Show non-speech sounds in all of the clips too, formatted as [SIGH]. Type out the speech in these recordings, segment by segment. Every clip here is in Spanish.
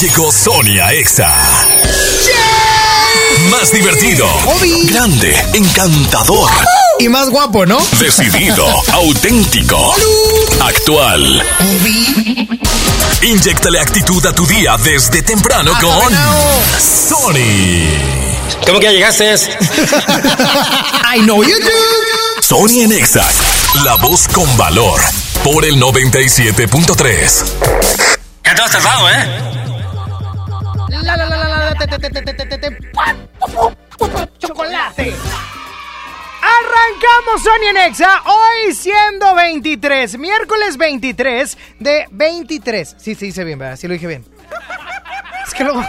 llegó Sonia Exa. Más divertido, grande, encantador Y más guapo, ¿no? Decidido, auténtico, actual. Inyectale actitud a tu día desde temprano con Sony. ¿Cómo que ya llegaste? I know you do. Sony en Exa, la voz con valor. Por el 97.3. Ya te has tardado, ¿eh? Chocolate. Arrancamos Sony en Exa, hoy siendo 23, miércoles 23 de 23. Sí, se dice bien, ¿verdad? Sí lo dije bien. Es que luego,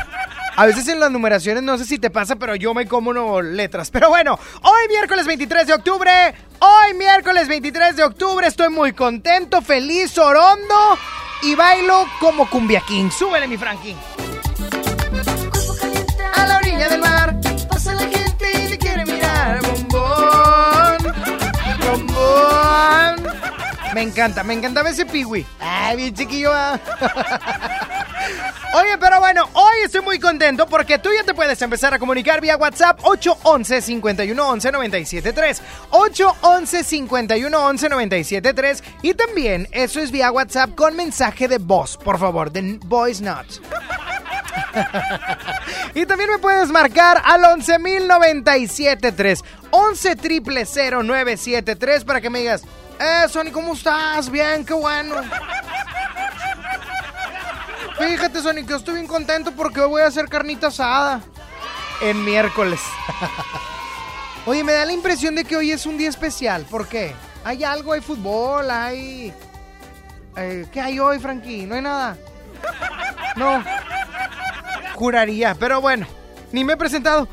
a veces en las numeraciones no sé si te pasa, pero yo me como no letras. Pero bueno, hoy miércoles 23 de octubre, hoy miércoles 23 de octubre, estoy muy contento, feliz, orondo y bailo como cumbia king. Súbele mi Frankie. Me encanta, me encantaba ese piwi. Ay, bien chiquillo. ah. Oye, pero bueno, hoy estoy muy contento porque tú ya te puedes empezar a comunicar vía WhatsApp 811 511 973 811 511 973 y también eso es vía WhatsApp con mensaje de voz, por favor, de voice notes. Y también me puedes marcar al 11.097.3 11 triple 0973 para que me digas, eh, Sony, ¿cómo estás? Bien, qué bueno. Fíjate, Sony, que yo estoy bien contento porque hoy voy a hacer carnita asada. En miércoles. Oye, me da la impresión de que hoy es un día especial. ¿Por qué? ¿Hay algo? ¿Hay fútbol? ¿Hay...? Eh, ¿Qué hay hoy, Frankie? ¿No hay nada? No. Juraría, pero bueno. Ni me he presentado.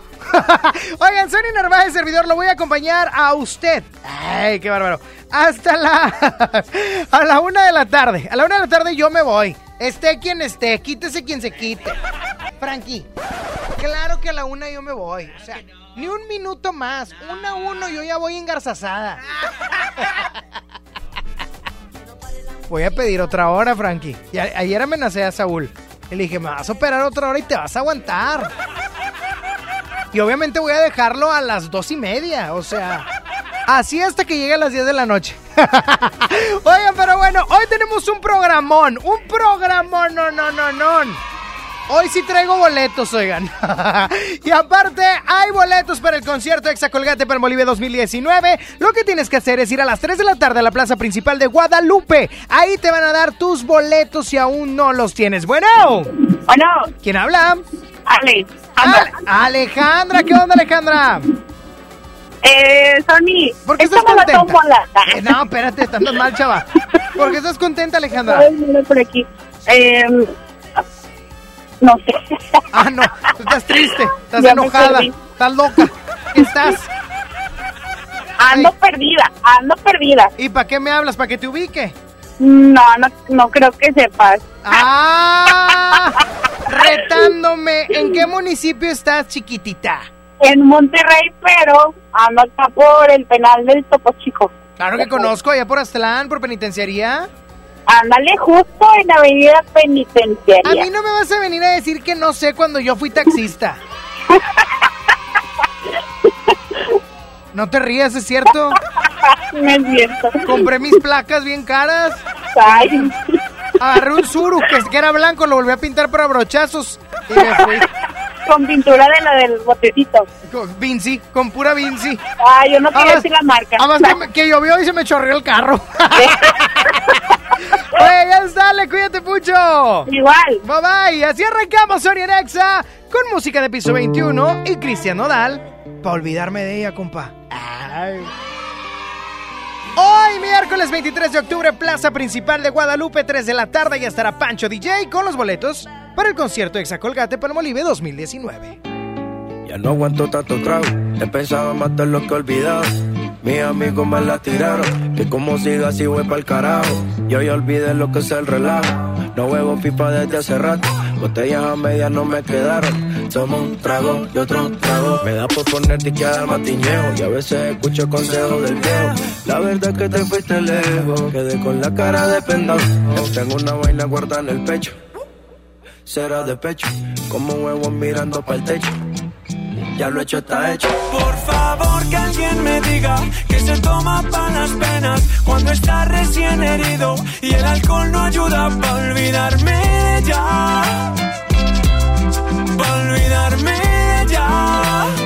[LAUGHS] Oigan, Sony Narváez, servidor, lo voy a acompañar a usted. Ay, qué bárbaro. Hasta la... [LAUGHS] a la una de la tarde. A la una de la tarde yo me voy. Esté quien esté, quítese quien se quite. Frankie, claro que a la una yo me voy. O sea, ni un minuto más. Una a uno yo ya voy engarzazada. [LAUGHS] Voy a pedir otra hora, Frankie. Ayer amenacé a Saúl. Y le dije, me vas a operar otra hora y te vas a aguantar. Y obviamente voy a dejarlo a las dos y media. O sea, así hasta que llegue a las 10 de la noche. [LAUGHS] Oigan, pero bueno, hoy tenemos un programón. Un programón, no, no, no, no. Hoy sí traigo boletos, oigan. [LAUGHS] y aparte, hay boletos para el concierto Exa Colgate para Bolivia 2019. Lo que tienes que hacer es ir a las 3 de la tarde a la plaza principal de Guadalupe. Ahí te van a dar tus boletos si aún no los tienes. Bueno, Bueno, ¿quién habla? Ale, Ale- Alejandra, ¿qué onda, Alejandra? eh, Sony, ¿Por qué estás contenta? Eh, no, espérate, estás mal, chava. ¿Por qué estás contenta, Alejandra? Ay, mira por aquí. Eh, no sé. Ah, no, tú estás triste, estás enojada, estás loca. ¿Qué estás? Ando Ay. perdida, ando perdida. ¿Y para qué me hablas? ¿Para que te ubique? No, no, no creo que sepas. ¡Ah! [LAUGHS] Retándome. ¿En qué municipio estás, chiquitita? En Monterrey, pero ando acá por el penal del Topo Chico. Claro que conozco, allá por Aztlán, por penitenciaría. Ándale justo en Avenida A Penitenciaria. mí no me vas a venir a decir que no sé cuando yo fui taxista. No te rías, ¿es cierto? No es cierto. Compré mis placas bien caras. Ay, Agarré un suru que, que era blanco, lo volví a pintar para brochazos. Y me fui. Con pintura de la del botecito. Con Vinci, con pura Vinci. Ay, yo no Además- decir la marca. además que, me- que llovió y se me chorreó el carro. Oye, [LAUGHS] ya dale, cuídate mucho. Igual. Bye bye. Así arrancamos Sony Nexa con música de piso 21 y Cristian Nodal. Para olvidarme de ella, compa. Ay. Hoy, miércoles 23 de octubre, Plaza Principal de Guadalupe, 3 de la tarde, ya estará Pancho DJ con los boletos para el concierto Exacolgate Palmolive 2019. Ya no aguanto tanto trago, he pensado en matar lo que he olvidado. Mis amigos me la tiraron, que como siga así voy pa'l carajo. Yo ya olvidé lo que es el relajo, no huevo pipa desde hace rato. Botellas a medias no me quedaron, somos un trago y otro trago. Me da por ponerte y quedar matiñejo, y a veces escucho consejos del viejo. La verdad es que te fuiste lejos, quedé con la cara de pendejo. Tengo una vaina guardada en el pecho. Será de pecho, como huevos mirando para el techo. Ya lo hecho está hecho. Por favor que alguien me diga que se toma para las penas cuando está recién herido y el alcohol no ayuda para olvidarme de ya. Para olvidarme de ya. Ya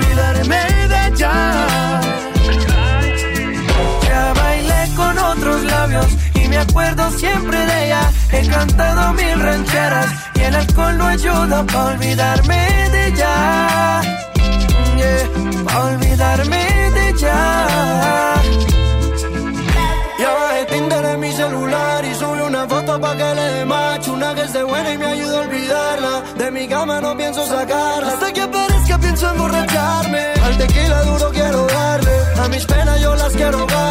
me acuerdo siempre de ella. He cantado mil rancheras y el alcohol no ayuda para olvidarme de ella. Yeah, para olvidarme de ella. Ya bajé Tinder en mi celular y subí una foto pa' que le dé macho Una que esté buena y me ayude a olvidarla De mi cama no pienso sacarla Hasta que aparezca pienso emborracharme Al tequila duro quiero darle A mis penas yo las quiero dar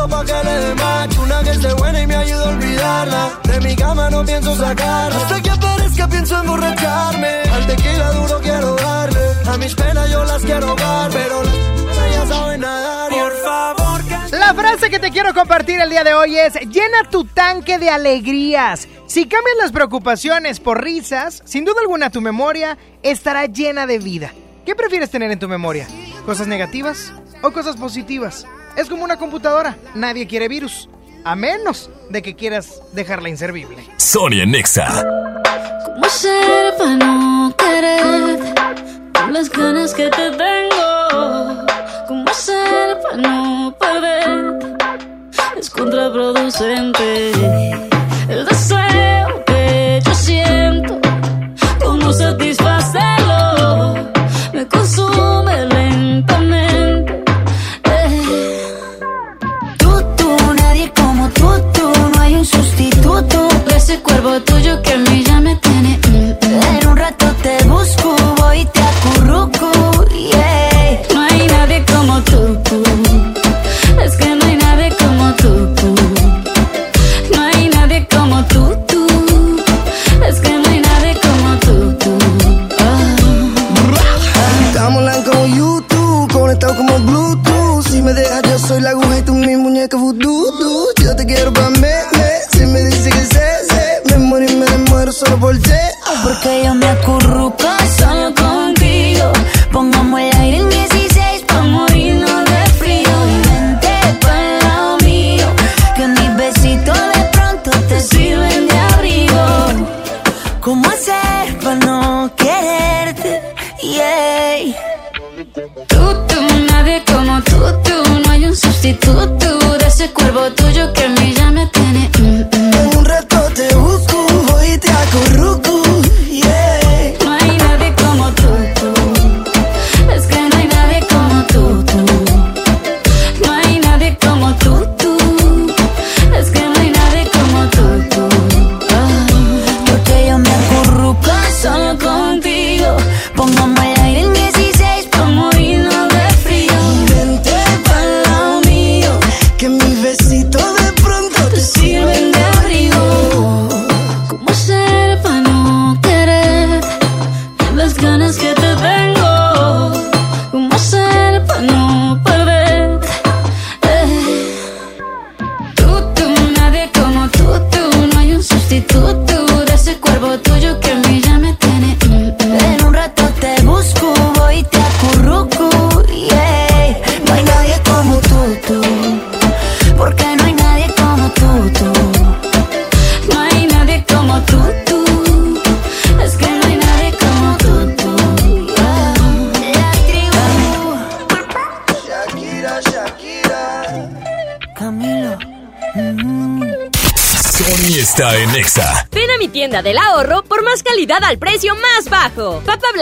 subí una foto pa' que le dé macho Una que esté buena y me ayude a olvidarla De mi cama no pienso sacarla Hasta que aparezca pienso emborracharme Al tequila duro quiero darle A mis penas yo las quiero dar Pero las ya saben nadar Por favor, que La frase que te quiero compartir el día de hoy es, llena tu tanque de alegrías. Si cambias las preocupaciones por risas, sin duda alguna tu memoria estará llena de vida. ¿Qué prefieres tener en tu memoria? ¿Cosas negativas o cosas positivas? Es como una computadora, nadie quiere virus, a menos de que quieras dejarla inservible. Sonia Nexa. ¿Cómo hacer para no querer con las ganas que te tengo? ¿Cómo hacer para no perder? Es contraproducente el deseo que yo siento. ¿Cómo satisfacerlo?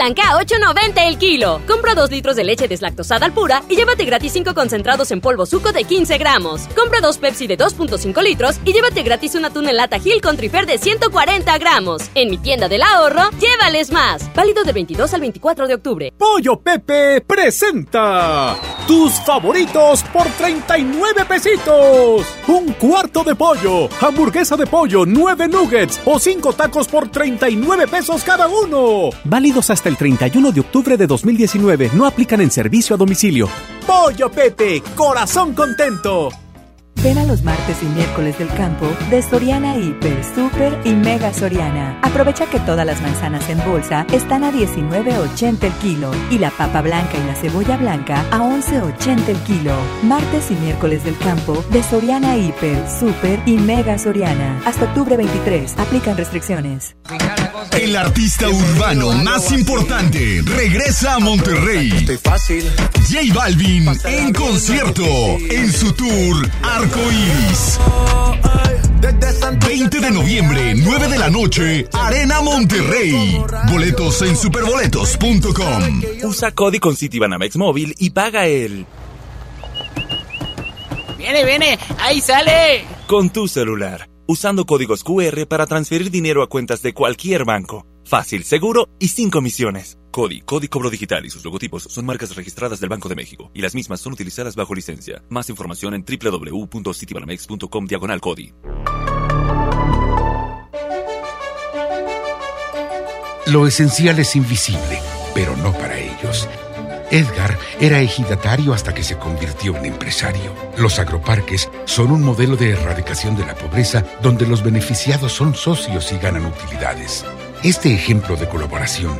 Blanca a 8.90 el kilo. Compra 2 litros de leche deslactosada al pura y llévate gratis 5 concentrados en polvo suco de 15 gramos. Compra 2 Pepsi de 2.5 litros y llévate gratis una tuna en lata Gil con trifer de 140 gramos. En mi tienda del ahorro, llévales más. Válido del 22 al 24 de octubre. Pollo Pepe presenta tus favoritos por 39 pesitos. Un cuarto de pollo, hamburguesa de pollo, 9 nuggets o 5 tacos por 39 pesos cada uno. Válidos hasta el 31 de octubre de 2019. No aplican en servicio a domicilio. Pollo Pepe, corazón contento. Ven a los martes y miércoles del campo de Soriana Hiper, Super y Mega Soriana. Aprovecha que todas las manzanas en bolsa están a 19.80 el kilo y la papa blanca y la cebolla blanca a 11.80 el kilo. Martes y miércoles del campo de Soriana Hiper, Super y Mega Soriana. Hasta octubre 23. Aplican restricciones. El artista urbano más importante regresa a Monterrey. fácil. J Balvin en concierto en su tour Arco Iris. 20 de noviembre, 9 de la noche, Arena Monterrey. Boletos en superboletos.com. Usa Cody con Citibanamex móvil y paga el. ¡Viene, viene! ¡Ahí sale! Con tu celular, usando códigos QR para transferir dinero a cuentas de cualquier banco. Fácil, seguro y sin comisiones. Cody Cobro Digital y sus logotipos son marcas registradas del Banco de México y las mismas son utilizadas bajo licencia. Más información en www.citibanamex.com diagonal Cody. Lo esencial es invisible, pero no para ellos. Edgar era ejidatario hasta que se convirtió en empresario. Los agroparques son un modelo de erradicación de la pobreza donde los beneficiados son socios y ganan utilidades. Este ejemplo de colaboración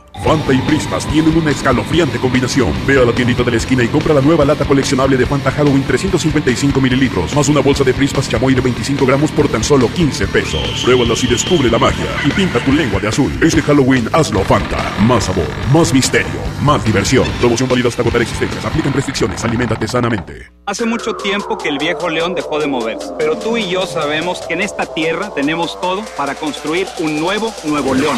Fanta y Prismas tienen una escalofriante combinación. Ve a la tiendita de la esquina y compra la nueva lata coleccionable de Fanta Halloween 355 mililitros, más una bolsa de Prismas chamoy de 25 gramos por tan solo 15 pesos. Pruébalas y descubre la magia. Y pinta tu lengua de azul. Este Halloween hazlo Fanta. Más sabor, más misterio, más diversión. Promoción válida hasta agotar existencias. Aplican restricciones. Aliméntate sanamente. Hace mucho tiempo que el viejo león dejó de moverse, pero tú y yo sabemos que en esta tierra tenemos todo para construir un nuevo Nuevo León.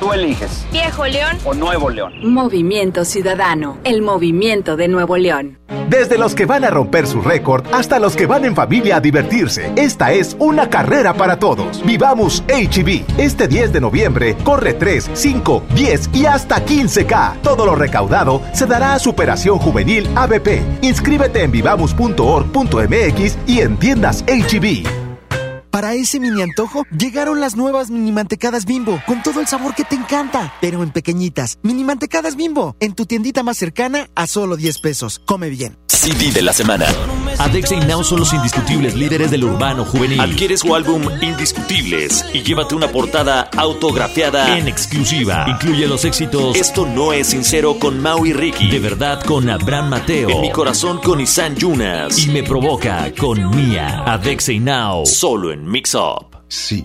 Tú eliges. Viejo León o Nuevo León. Movimiento Ciudadano, el movimiento de Nuevo León. Desde los que van a romper su récord hasta los que van en familia a divertirse, esta es una carrera para todos. Vivamos HB. Este 10 de noviembre corre 3, 5, 10 y hasta 15K. Todo lo recaudado se dará a Superación Juvenil ABP. Inscríbete en vivamos.org.mx y en tiendas HB. Para ese mini antojo, llegaron las nuevas mini mantecadas bimbo, con todo el sabor que te encanta, pero en pequeñitas. Mini mantecadas bimbo, en tu tiendita más cercana a solo 10 pesos. Come bien. CD de la semana. Adexa y Now son los indiscutibles líderes del urbano juvenil. Adquiere su álbum Indiscutibles y llévate una portada autografiada en exclusiva. Incluye los éxitos Esto no es sincero con Mau y Ricky. De verdad con Abraham Mateo. En mi corazón con Isan Yunas. Y me provoca con Mia. Adexa y Now. Solo en Mix Up. Sí.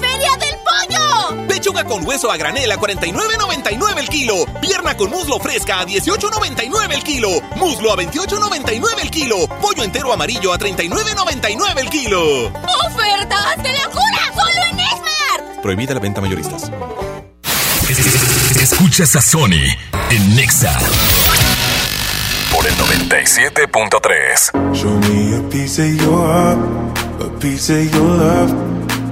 Pechuga con hueso a granel a 49.99 el kilo. Pierna con muslo fresca a 18.99 el kilo. Muslo a 28.99 el kilo. Pollo entero amarillo a 39.99 el kilo. ¡Ofertas de locura! ¡Solo en Esmart! Prohibida la venta mayoristas. Escuchas a Sony en Nexa por el 97.3. Show me a piece of your heart, a piece of your love.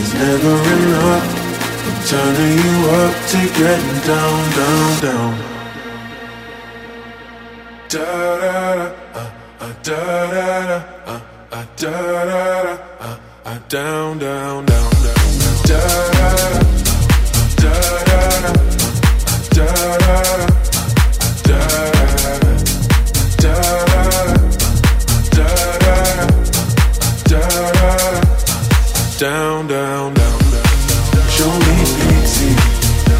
is never enough. I'm turning you up to getting down, down, down. Da da da, uh, uh, da da da, uh, uh, da da da, uh, uh, down, down, down, down. Da da da, da da da, da da da da da. Down, down, down, down. Show me pity,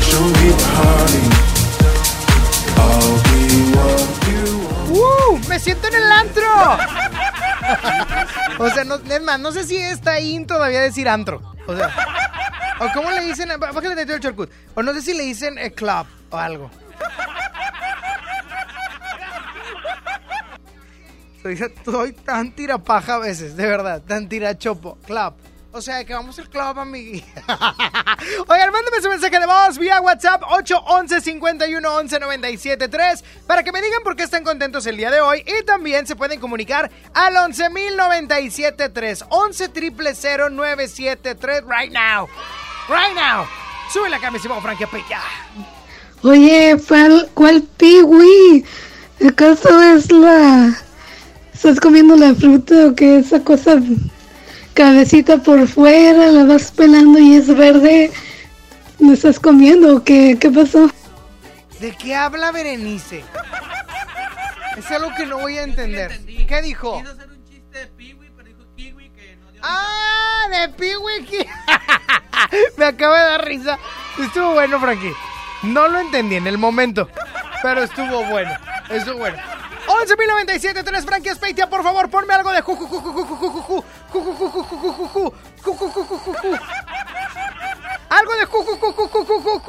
show me party. I'll be what you. ¡Uh! ¡Me siento en el antro! o sea, no, es no sé si está ahí todavía decir antro. O sea, o cómo le dicen, bájale tantito el. O no sé si le dicen eh, club o algo. Soy, tan tirapaja a veces, de verdad, tan tirachopo. Club. O sea, que vamos al club, amigui. [LAUGHS] Oigan, mándame su mensaje de voz vía WhatsApp 811 51 11 97 3 para que me digan por qué están contentos el día de hoy. Y también se pueden comunicar al 11 3 11 973 right now. Right now. Sube la camiseta, Frankie Peña. Oye, ¿cuál, cuál piwi? ¿Acaso es la... ¿Estás comiendo la fruta o qué? Esa cosa cabecita por fuera, la vas pelando y es verde. ¿Me estás comiendo o qué? ¿Qué pasó? ¿De qué habla Berenice? Es algo que no voy a entender. ¿Qué dijo? ¡Ah! ¡De Piwi! Ki- [LAUGHS] Me acaba de dar risa. Estuvo bueno, Frankie. No lo entendí en el momento, pero estuvo bueno. Estuvo bueno. 11.097, tres franquias Peitia, por favor, ponme algo de ju ju ju ju ju ju ju algo de ju ju ju ju ju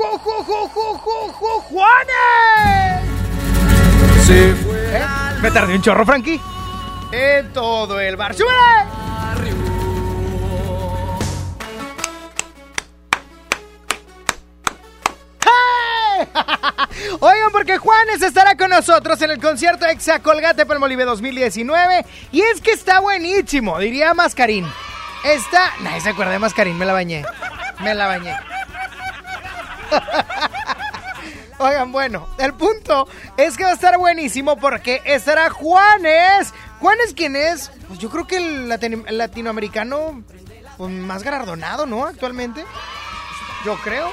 ju fue. Me tardé un chorro, Frankie. En todo el bar. ¡Súbele! [LAUGHS] Oigan, porque Juanes estará con nosotros en el concierto Exa Colgate Palmolive 2019. Y es que está buenísimo, diría Mascarín. Está. Nadie se acuerda de Mascarín, me la bañé. Me la bañé. [LAUGHS] Oigan, bueno, el punto es que va a estar buenísimo porque estará Juanes Juan es quien es, pues yo creo que el latinoamericano pues, más galardonado, ¿no? Actualmente. Yo creo.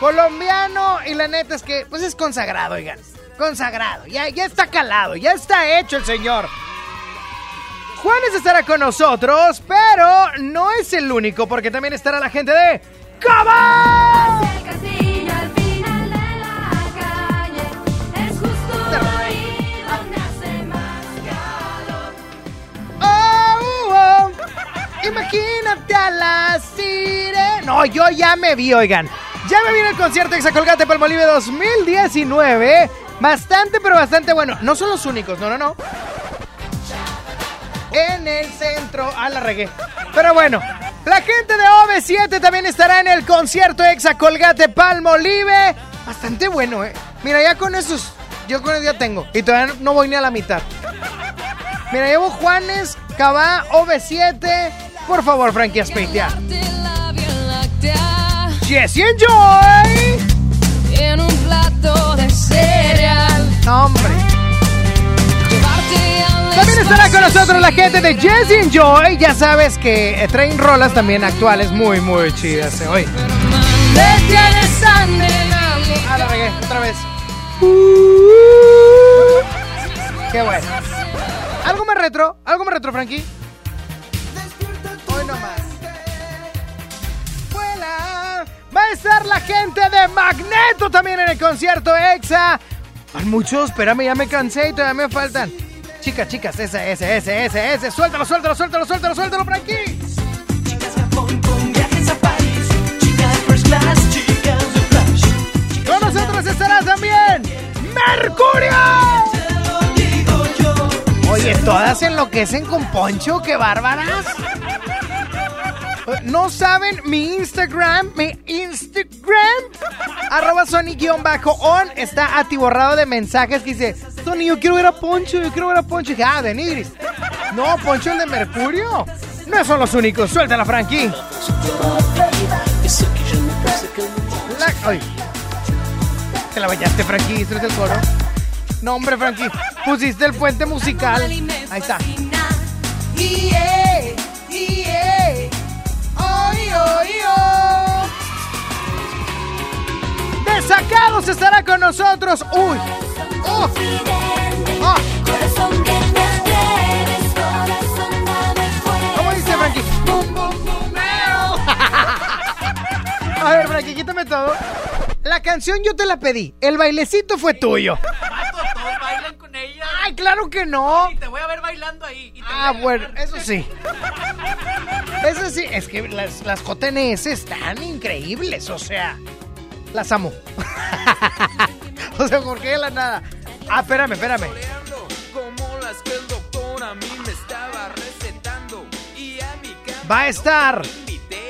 Colombiano, y la neta es que, pues es consagrado, oigan. Consagrado. Ya, ya está calado, ya está hecho el señor. Juanes estará con nosotros, pero no es el único, porque también estará la gente de ¡Cabal! Oh, oh. Imagínate a la sirena. No, yo ya me vi, oigan. Ya me vi en el concierto Exacolgate Palmolive 2019. Bastante, pero bastante bueno. No son los únicos, no, no, no. En el centro. Ah, la regué. Pero bueno, la gente de OV7 también estará en el concierto Exacolgate Palmolive. Bastante bueno, eh. Mira, ya con esos. Yo con eso ya tengo. Y todavía no voy ni a la mitad. Mira, llevo Juanes, Cabá, OV7. Por favor, Frankie Aspeitia. Jesse Enjoy. En un plato de cereal. Hombre. También estará con nosotros la gente de Jesse Enjoy. Ya sabes que eh, traen rolas también actuales muy, muy chidas eh, hoy. Anhelando. Ah, la regué, otra vez. Qué bueno. ¿Algo más retro? ¿Algo más retro, Frankie? Estar la gente de Magneto también en el concierto EXA. Hay muchos, espérame, ya me cansé y todavía me faltan. Chicas, chicas, ese, ese, ese, ese, ese. Suéltalo, suéltalo, suéltalo, suéltalo, suéltalo, Frankie. Con nosotros estará también Mercurio. Oye, todas enloquecen con Poncho, qué bárbaras. ¿No saben mi Instagram? Mi Instagram, arroba Sony-on, está atiborrado de mensajes que dice, Sony, yo quiero ver a Poncho, yo quiero ver a Poncho. Y dije, ah, de Nigris. No, Poncho el de Mercurio. No son los únicos, suéltala, Frankie. La-. Te la bañaste, Frankie, ¿Este es el coro? No, hombre, Frankie, pusiste el puente musical. Ahí está. Ay. Desacados estará con nosotros. Uy. Oh. Oh. ¿Cómo dice Frankie? Bum, bum, bumeo. [LAUGHS] A ver, Frankie, quítame todo. La canción yo te la pedí. El bailecito fue tuyo. Todos bailan con ella. Ay, claro que no. Y te voy a ver bailando ahí. y te Ah, voy a- bueno, eso sí. Eso sí, es que las, las JNS están increíbles, o sea, las amo. [LAUGHS] o sea, ¿por qué de la nada? Ah, espérame, espérame. Va a estar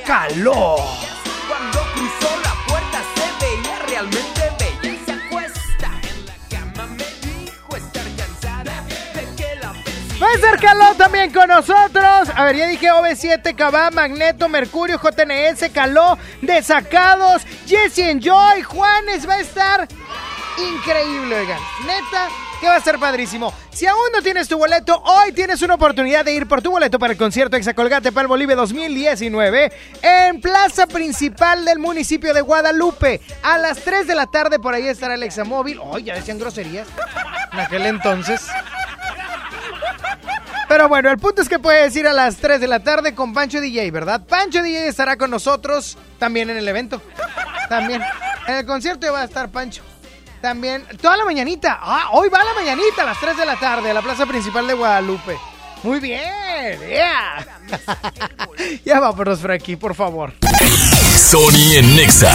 calor. Va a estar calor también con nosotros. A ver, ya dije OV7, Cabá, Magneto, Mercurio, JNS, Caló, Desacados, Jesse Enjoy, Juanes. Va a estar increíble, oigan. Neta, que va a ser padrísimo. Si aún no tienes tu boleto, hoy tienes una oportunidad de ir por tu boleto para el concierto Exacolgate Pal Bolivia 2019 en Plaza Principal del municipio de Guadalupe. A las 3 de la tarde por ahí estará el Examóvil. Hoy ya decían groserías. En aquel entonces. Pero bueno, el punto es que puedes ir a las 3 de la tarde con Pancho DJ, ¿verdad? Pancho DJ estará con nosotros también en el evento. También. En el concierto va a estar Pancho. También, toda la mañanita. Ah, hoy va la mañanita a las 3 de la tarde a la plaza principal de Guadalupe. Muy bien, yeah. [LAUGHS] ya vámonos, Frankie, por favor. Sony en Nexa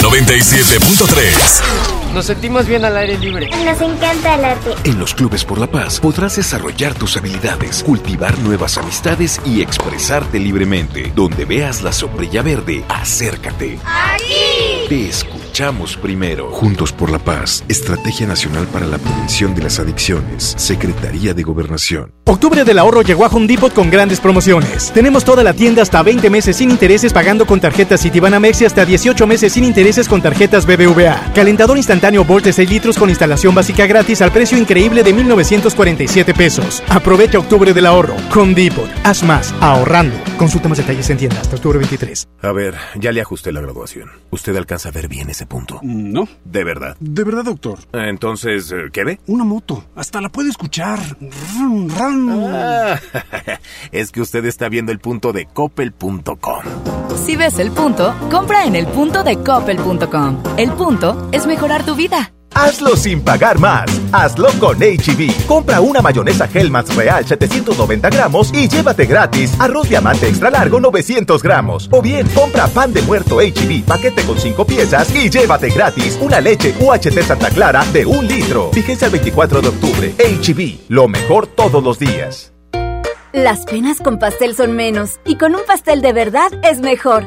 97.3. Nos sentimos bien al aire libre. Nos encanta el arte. En los Clubes por la Paz podrás desarrollar tus habilidades, cultivar nuevas amistades y expresarte libremente. Donde veas la sombrilla verde, acércate. ¡Aquí! Te escuchamos primero. Juntos por la Paz, Estrategia Nacional para la Prevención de las Adicciones, Secretaría de Gobernación. Octubre del ahorro llegó a Home Depot con grandes promociones. Tenemos toda la tienda hasta 20 meses sin intereses pagando con tarjetas Citibanamex y hasta 18 meses sin intereses con tarjetas BBVA. Calentador instantáneo Volt de 6 litros con instalación básica gratis al precio increíble de 1,947 pesos. Aprovecha octubre del ahorro. Con Depot. Haz más. Ahorrando. Consulta más detalles en tienda hasta octubre 23. A ver, ya le ajusté la graduación. ¿Usted alcanza a ver bien ese punto? No. ¿De verdad? De verdad, doctor. Entonces, eh, ¿qué ve? Una moto. Hasta la puede escuchar. Rum, rum. Ah, [LAUGHS] es que usted está viendo el punto de coppel.com. Si ves el punto, compra en el punto de coppel.com. El punto es mejorar tu vida. Hazlo sin pagar más. Hazlo con HB. Compra una mayonesa Hellmann's Real 790 gramos y llévate gratis arroz diamante extra largo 900 gramos. O bien, compra pan de muerto HB paquete con 5 piezas y llévate gratis una leche UHT Santa Clara de un litro. Fíjense el 24 de octubre. HB. Lo mejor todos los días. Las penas con pastel son menos y con un pastel de verdad es mejor.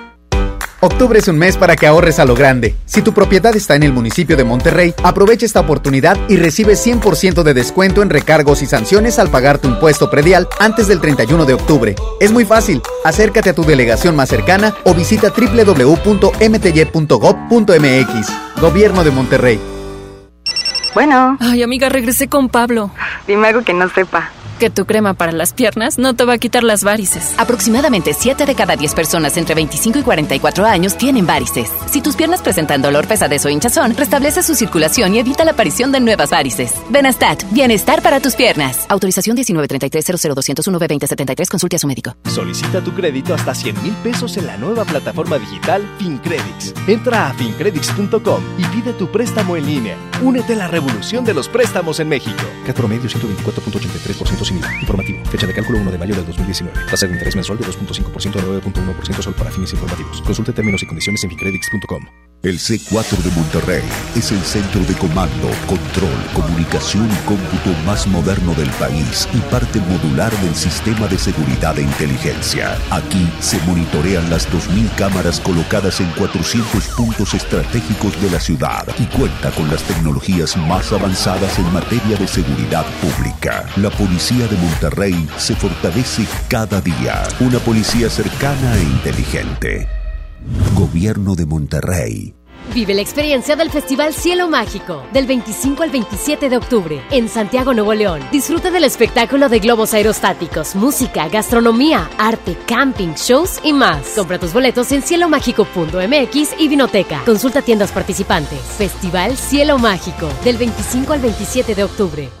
Octubre es un mes para que ahorres a lo grande. Si tu propiedad está en el municipio de Monterrey, aprovecha esta oportunidad y recibe 100% de descuento en recargos y sanciones al pagar tu impuesto predial antes del 31 de octubre. Es muy fácil. Acércate a tu delegación más cercana o visita www.mty.gov.mx. Gobierno de Monterrey. Bueno. Ay, amiga, regresé con Pablo. Dime algo que no sepa. Que tu crema para las piernas no te va a quitar las varices. Aproximadamente 7 de cada 10 personas entre 25 y 44 años tienen varices. Si tus piernas presentan dolor, pesadez o hinchazón, restablece su circulación y evita la aparición de nuevas varices. Benastat, bienestar para tus piernas. Autorización 1933-00201-B2073. Consulte a su médico. Solicita tu crédito hasta 100 mil pesos en la nueva plataforma digital FinCredits. Entra a fincredits.com y pide tu préstamo en línea. Únete a la revolución de los préstamos en México. Cat promedio 124.83% Informativo. Fecha de cálculo 1 de mayo del 2019. Tasa de interés mensual de 2.5% a 9.1% solo para fines informativos. Consulte términos y condiciones en fincredits.com. El C4 de Monterrey es el centro de comando, control, comunicación y cómputo más moderno del país y parte modular del sistema de seguridad e inteligencia. Aquí se monitorean las 2.000 cámaras colocadas en 400 puntos estratégicos de la ciudad y cuenta con las tecnologías más avanzadas en materia de seguridad pública. La Policía de Monterrey se fortalece cada día. Una policía cercana e inteligente. Gobierno de Monterrey. Vive la experiencia del Festival Cielo Mágico del 25 al 27 de octubre en Santiago, Nuevo León. Disfruta del espectáculo de globos aerostáticos, música, gastronomía, arte, camping, shows y más. Compra tus boletos en cielomágico.mx y Vinoteca. Consulta tiendas participantes. Festival Cielo Mágico del 25 al 27 de octubre.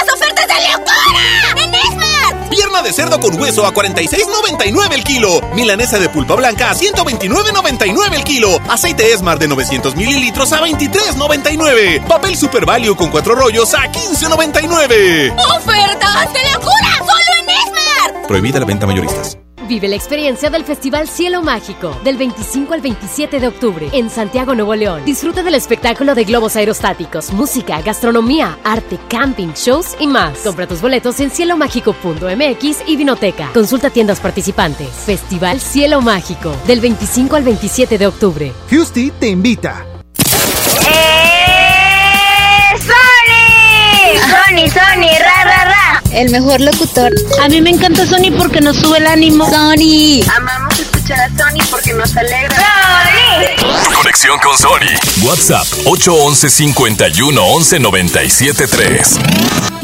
Pierna de cerdo con hueso a 46.99 el kilo. Milanesa de pulpa blanca a 129.99 el kilo. Aceite Esmar de 900 mililitros a 23.99. Papel Super Value con cuatro rollos a 15.99. ¡Ofertas de locura! ¡Solo en Esmart! Prohibida la venta mayoristas. Vive la experiencia del Festival Cielo Mágico del 25 al 27 de octubre en Santiago, Nuevo León. Disfruta del espectáculo de globos aerostáticos, música, gastronomía, arte, camping, shows y más. Compra tus boletos en cielomágico.mx y Vinoteca. Consulta tiendas participantes. Festival Cielo Mágico del 25 al 27 de octubre. Houston te invita. ¡Eh! ¡Sony! Sony, Sony, ra, ra, ra. El mejor locutor. A mí me encanta Sony porque nos sube el ánimo. Sony. Amamos escuchar a Sony porque nos alegra. Sony. Conexión con Sony. WhatsApp 811 51 11 97 3.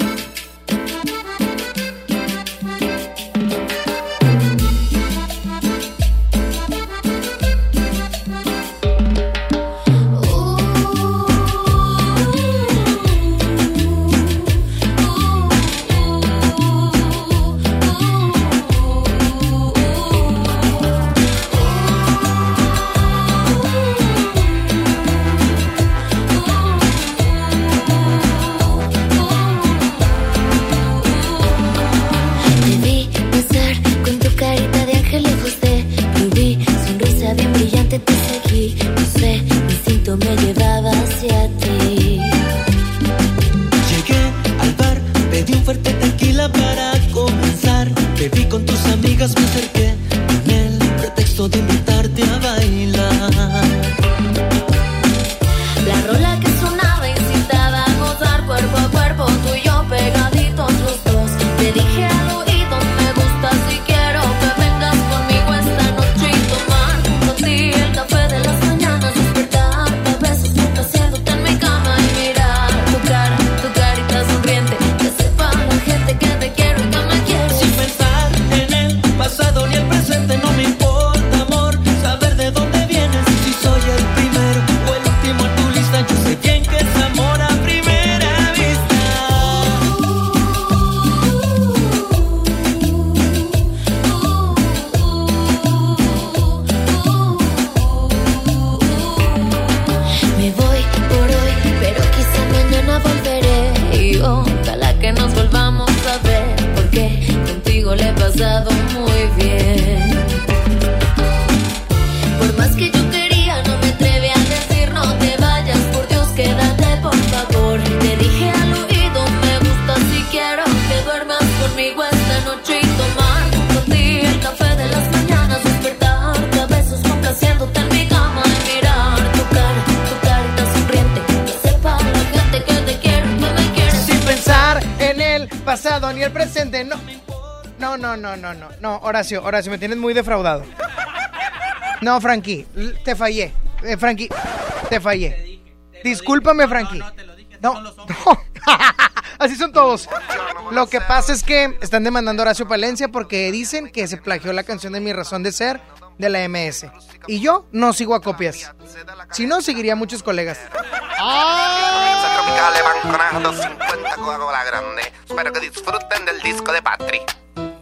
Horacio, Horacio, me tienes muy defraudado. No, Frankie, te fallé. Eh, Frankie, te fallé. Discúlpame, Frankie. No, no. [LAUGHS] Así son todos. Lo que pasa es que están demandando a Horacio Palencia porque dicen que se plagió la canción de Mi Razón de Ser de la MS. Y yo no sigo a copias. Si no, seguiría a muchos colegas. Tropicales Banconados 50 Coca-Cola Grande. Espero que disfruten del disco de Patri.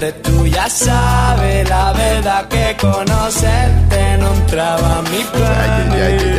Donde tú ya sabes la verdad que conocerte no entraba mi plan.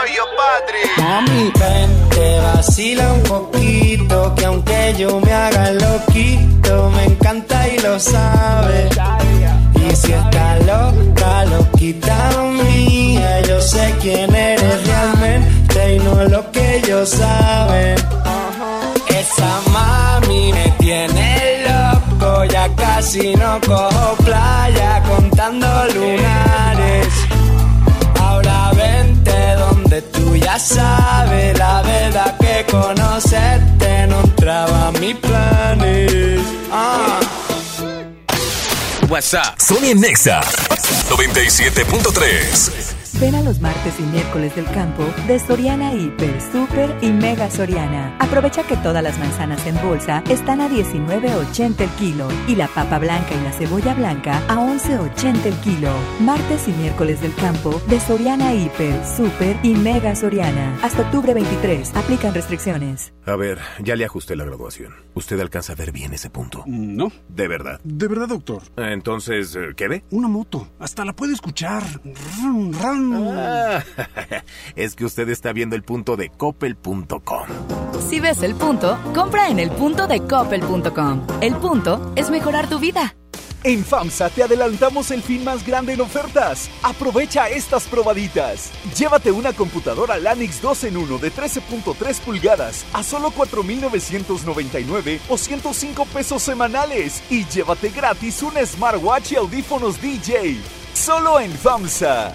Rollo, Patri. Mami, te vacila un poquito, que aunque yo me haga loquito, me encanta y lo sabe. Y si está loca, loquita mía, yo sé quién eres realmente y no lo que ellos saben. Esa mami me tiene loco, ya casi no cojo playa contando lunares. Ya sabes la verdad que conocerte no entraba a mis planes. Ah. WhatsApp. Sony Nexa 97.3. Ven a los martes y miércoles del campo de Soriana Hiper, Super y Mega Soriana. Aprovecha que todas las manzanas en bolsa están a 19.80 el kilo y la papa blanca y la cebolla blanca a 11.80 el kilo. Martes y miércoles del campo de Soriana Hiper, Super y Mega Soriana. Hasta octubre 23. Aplican restricciones. A ver, ya le ajusté la graduación. ¿Usted alcanza a ver bien ese punto? No. ¿De verdad? De verdad, doctor. Entonces, eh, ¿qué ve? Una moto. Hasta la puede escuchar. Rum, rum. Ah, [LAUGHS] es que usted está viendo el punto de coppel.com. Si ves el punto, compra en el punto de coppel.com. El punto es mejorar tu vida. En FAMSA te adelantamos el fin más grande en ofertas. Aprovecha estas probaditas. Llévate una computadora Lanix 2 en 1 de 13.3 pulgadas a solo 4.999 o 105 pesos semanales. Y llévate gratis un smartwatch y audífonos DJ. Solo en FAMSA.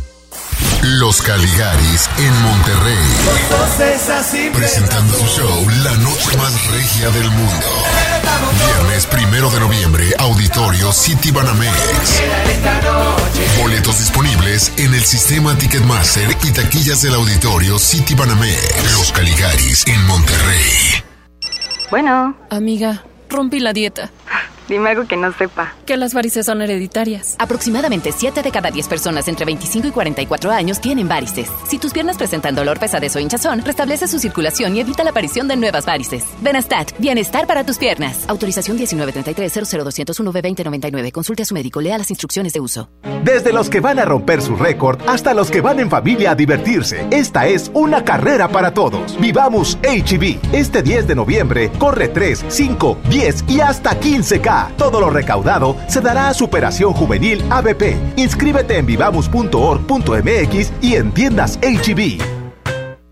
Los Caligaris en Monterrey. Presentando su show La Noche Más Regia del Mundo. Viernes primero de noviembre, Auditorio City Banamex. Boletos disponibles en el sistema Ticketmaster y taquillas del Auditorio City Banamex. Los Caligaris en Monterrey. Bueno, Amiga, rompí la dieta. Dime algo que no sepa. Que las varices son hereditarias. Aproximadamente 7 de cada 10 personas entre 25 y 44 años tienen varices. Si tus piernas presentan dolor, pesadez o hinchazón, restablece su circulación y evita la aparición de nuevas varices. Benastat, bienestar para tus piernas. Autorización 1933-00201-2099. Consulte a su médico, lea las instrucciones de uso. Desde los que van a romper su récord hasta los que van en familia a divertirse, esta es una carrera para todos. Vivamos HB. Este 10 de noviembre corre 3, 5, 10 y hasta 15K. Todo lo recaudado se dará a Superación Juvenil ABP. Inscríbete en vivamos.org.mx y en tiendas HB.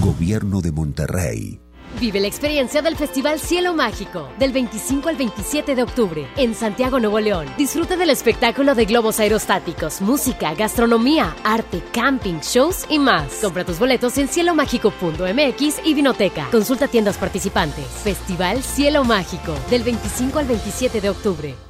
Gobierno de Monterrey. Vive la experiencia del Festival Cielo Mágico del 25 al 27 de octubre en Santiago, Nuevo León. Disfruta del espectáculo de globos aerostáticos, música, gastronomía, arte, camping, shows y más. Compra tus boletos en cielomágico.mx y Vinoteca. Consulta tiendas participantes. Festival Cielo Mágico del 25 al 27 de octubre.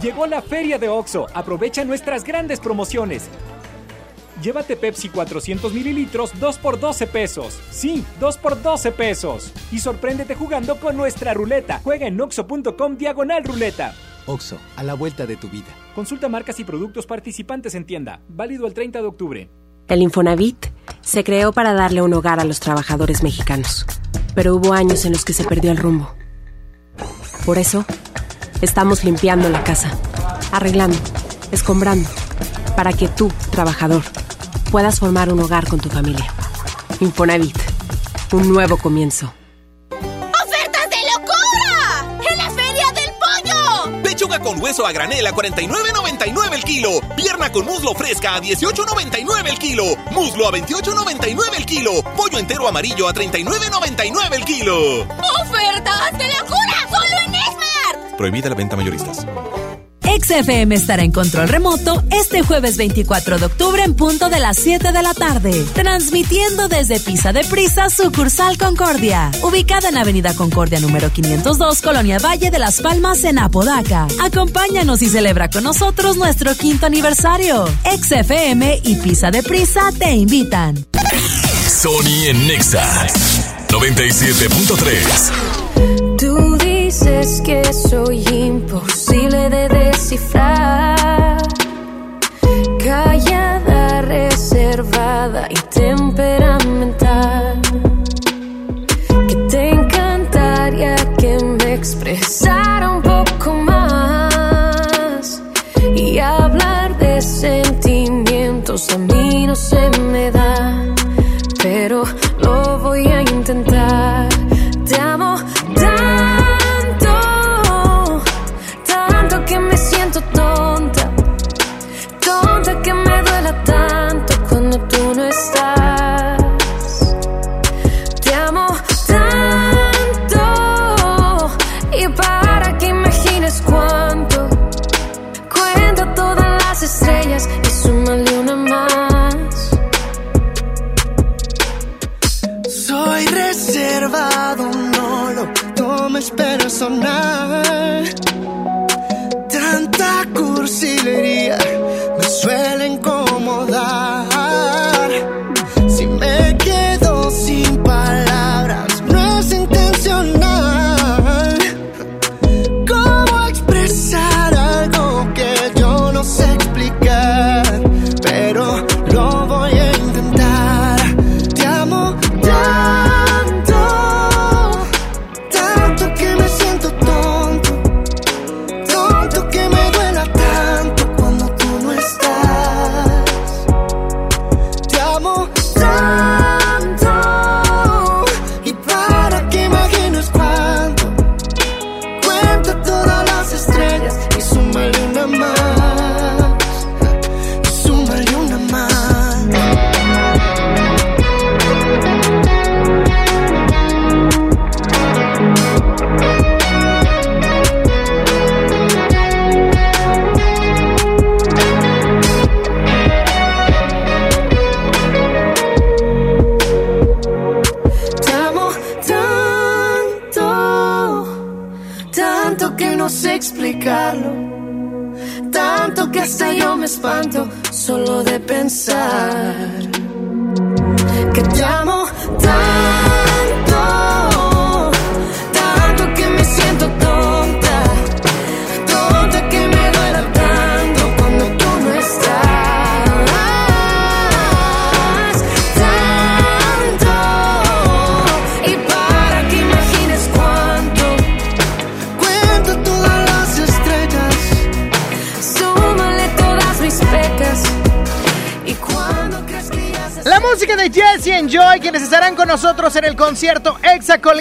Llegó la feria de OXO. Aprovecha nuestras grandes promociones. Llévate Pepsi 400 mililitros 2 por 12 pesos. Sí, 2 por 12 pesos. Y sorpréndete jugando con nuestra ruleta. Juega en oxo.com diagonal ruleta. OXO, a la vuelta de tu vida. Consulta marcas y productos participantes en tienda. Válido el 30 de octubre. El Infonavit se creó para darle un hogar a los trabajadores mexicanos. Pero hubo años en los que se perdió el rumbo. Por eso, estamos limpiando la casa, arreglando, escombrando, para que tú, trabajador, puedas formar un hogar con tu familia. Infonavit, un nuevo comienzo. ¡Ofertas de locura! ¡En la Feria del Pollo! Pechuga con hueso a granel a 49.99 el kilo. Pierna con muslo fresca a 18.99 el kilo. Muslo a 28.99 el kilo. Pollo entero amarillo a 39.99 el kilo. ¡Ofertas de locura! Prohibida la venta mayoristas. XFM estará en control remoto este jueves 24 de octubre en punto de las 7 de la tarde, transmitiendo desde Pisa de Prisa, sucursal Concordia, ubicada en Avenida Concordia número 502, Colonia Valle de las Palmas en Apodaca. Acompáñanos y celebra con nosotros nuestro quinto aniversario. XFM y Pisa de Prisa te invitan. Sony en Nexa 97.3. Dices que soy imposible de descifrar.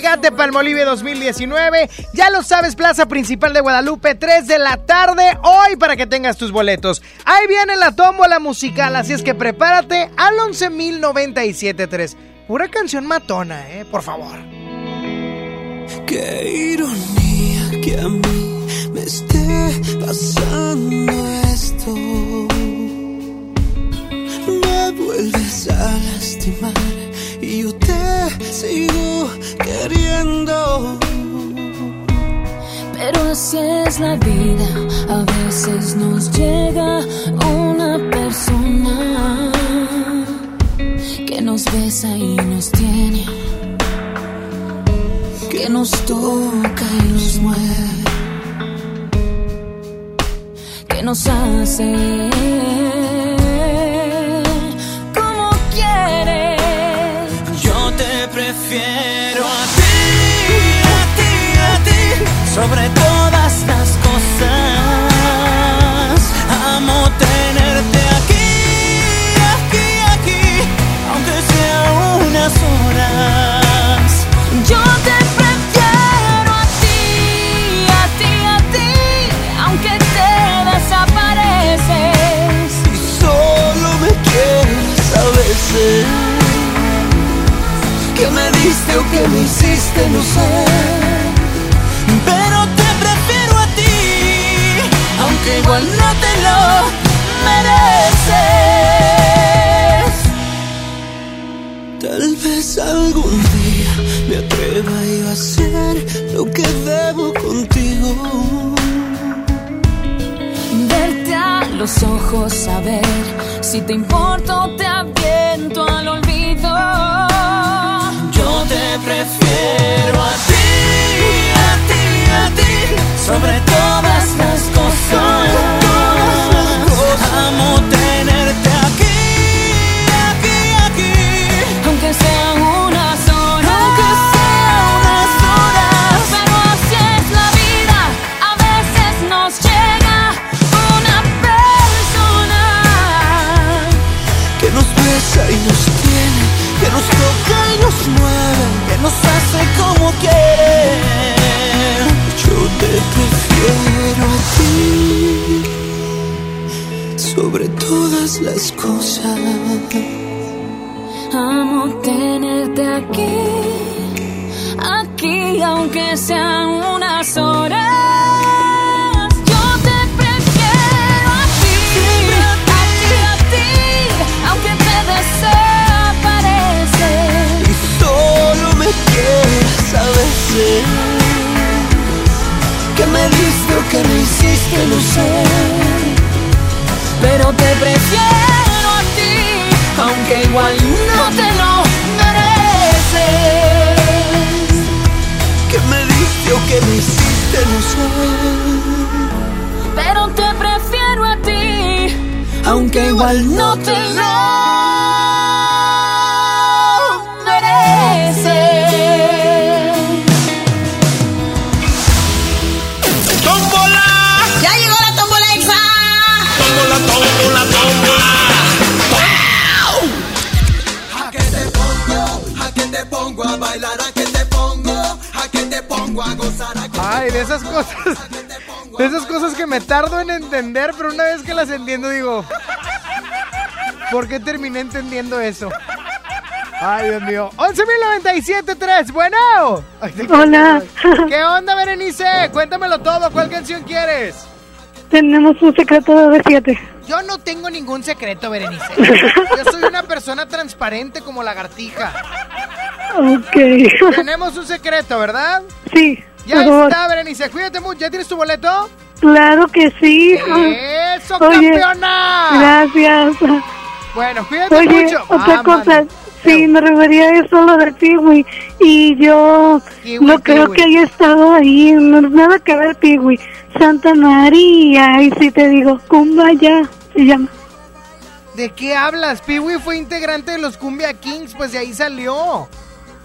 Colgate Palmolive 2019. Ya lo sabes, Plaza Principal de Guadalupe, 3 de la tarde, hoy para que tengas tus boletos. Ahí viene la tómbola musical, así es que prepárate al 11.097.3. Pura canción matona, ¿eh? Por favor. Qué ironía que a mí me esté pasando esto. Me vuelves a lastimar y yo te sigo queriendo. Pero así es la vida, a veces nos llega una persona que nos besa y nos tiene, que nos toca y nos mueve, que nos hace sobre todas las cosas. Amo tenerte aquí, aquí, aquí, aunque sea unas horas. Yo te prefiero a ti, a ti, a ti, aunque te desapareces. Y solo me quieres a veces. Que me diste o que me hiciste, no sé. Igual no te lo mereces. Tal vez algún día me atreva y a hacer lo que debo contigo. Verte a los ojos, saber si te importo, te aviento al olvido. Yo te prefiero a ti, a ti, a ti, sobre todas las cosas. Amo tenerte aquí, aquí, aquí, Aunque sean unas horas, aunque sea unas horas. pero así es la vida, a veces nos llega una persona. que nos besa y nos tiene, que nos toca y nos mueve, que nos hace como quiere. Yo te prefiero sobre todas las cosas. Amo tenerte aquí, aquí, aunque sean unas horas. Yo te prefiero a ti, a ti, aunque te desapareces. Y solo me quieres a veces. Que me diste que me hiciste, sé. Pero te prefiero a ti, aunque igual no te lo mereces. Que me diste o que me hiciste, no sé. Pero te prefiero a ti, aunque igual no te lo esas cosas. De esas cosas que me tardo en entender, pero una vez que las entiendo digo. ¿Por qué terminé entendiendo eso? Ay, Dios mío. 11.097.3, bueno. Hola. ¿Qué onda, Berenice? Cuéntamelo todo. ¿Cuál canción quieres? Tenemos un secreto de B7. Yo no tengo ningún secreto, Berenice. [LAUGHS] Yo soy una persona transparente como lagartija. Ok. Tenemos un secreto, ¿verdad? Sí. Ya favor. está, Berenice. Cuídate mucho. ¿Ya tienes tu boleto? Claro que sí. ¡Eso, Oye, campeona! Gracias. Bueno, cuídate Oye, mucho. otra Ah, cosa. Sí, me refería a eso lo del Piwi. Y yo Kiwi, no creo que haya estado ahí. No, nada que ver, Piwi. Santa María. Y si te digo, Cumbaya, se llama. ¿De qué hablas? Piwi fue integrante de los Cumbia Kings, pues de ahí salió.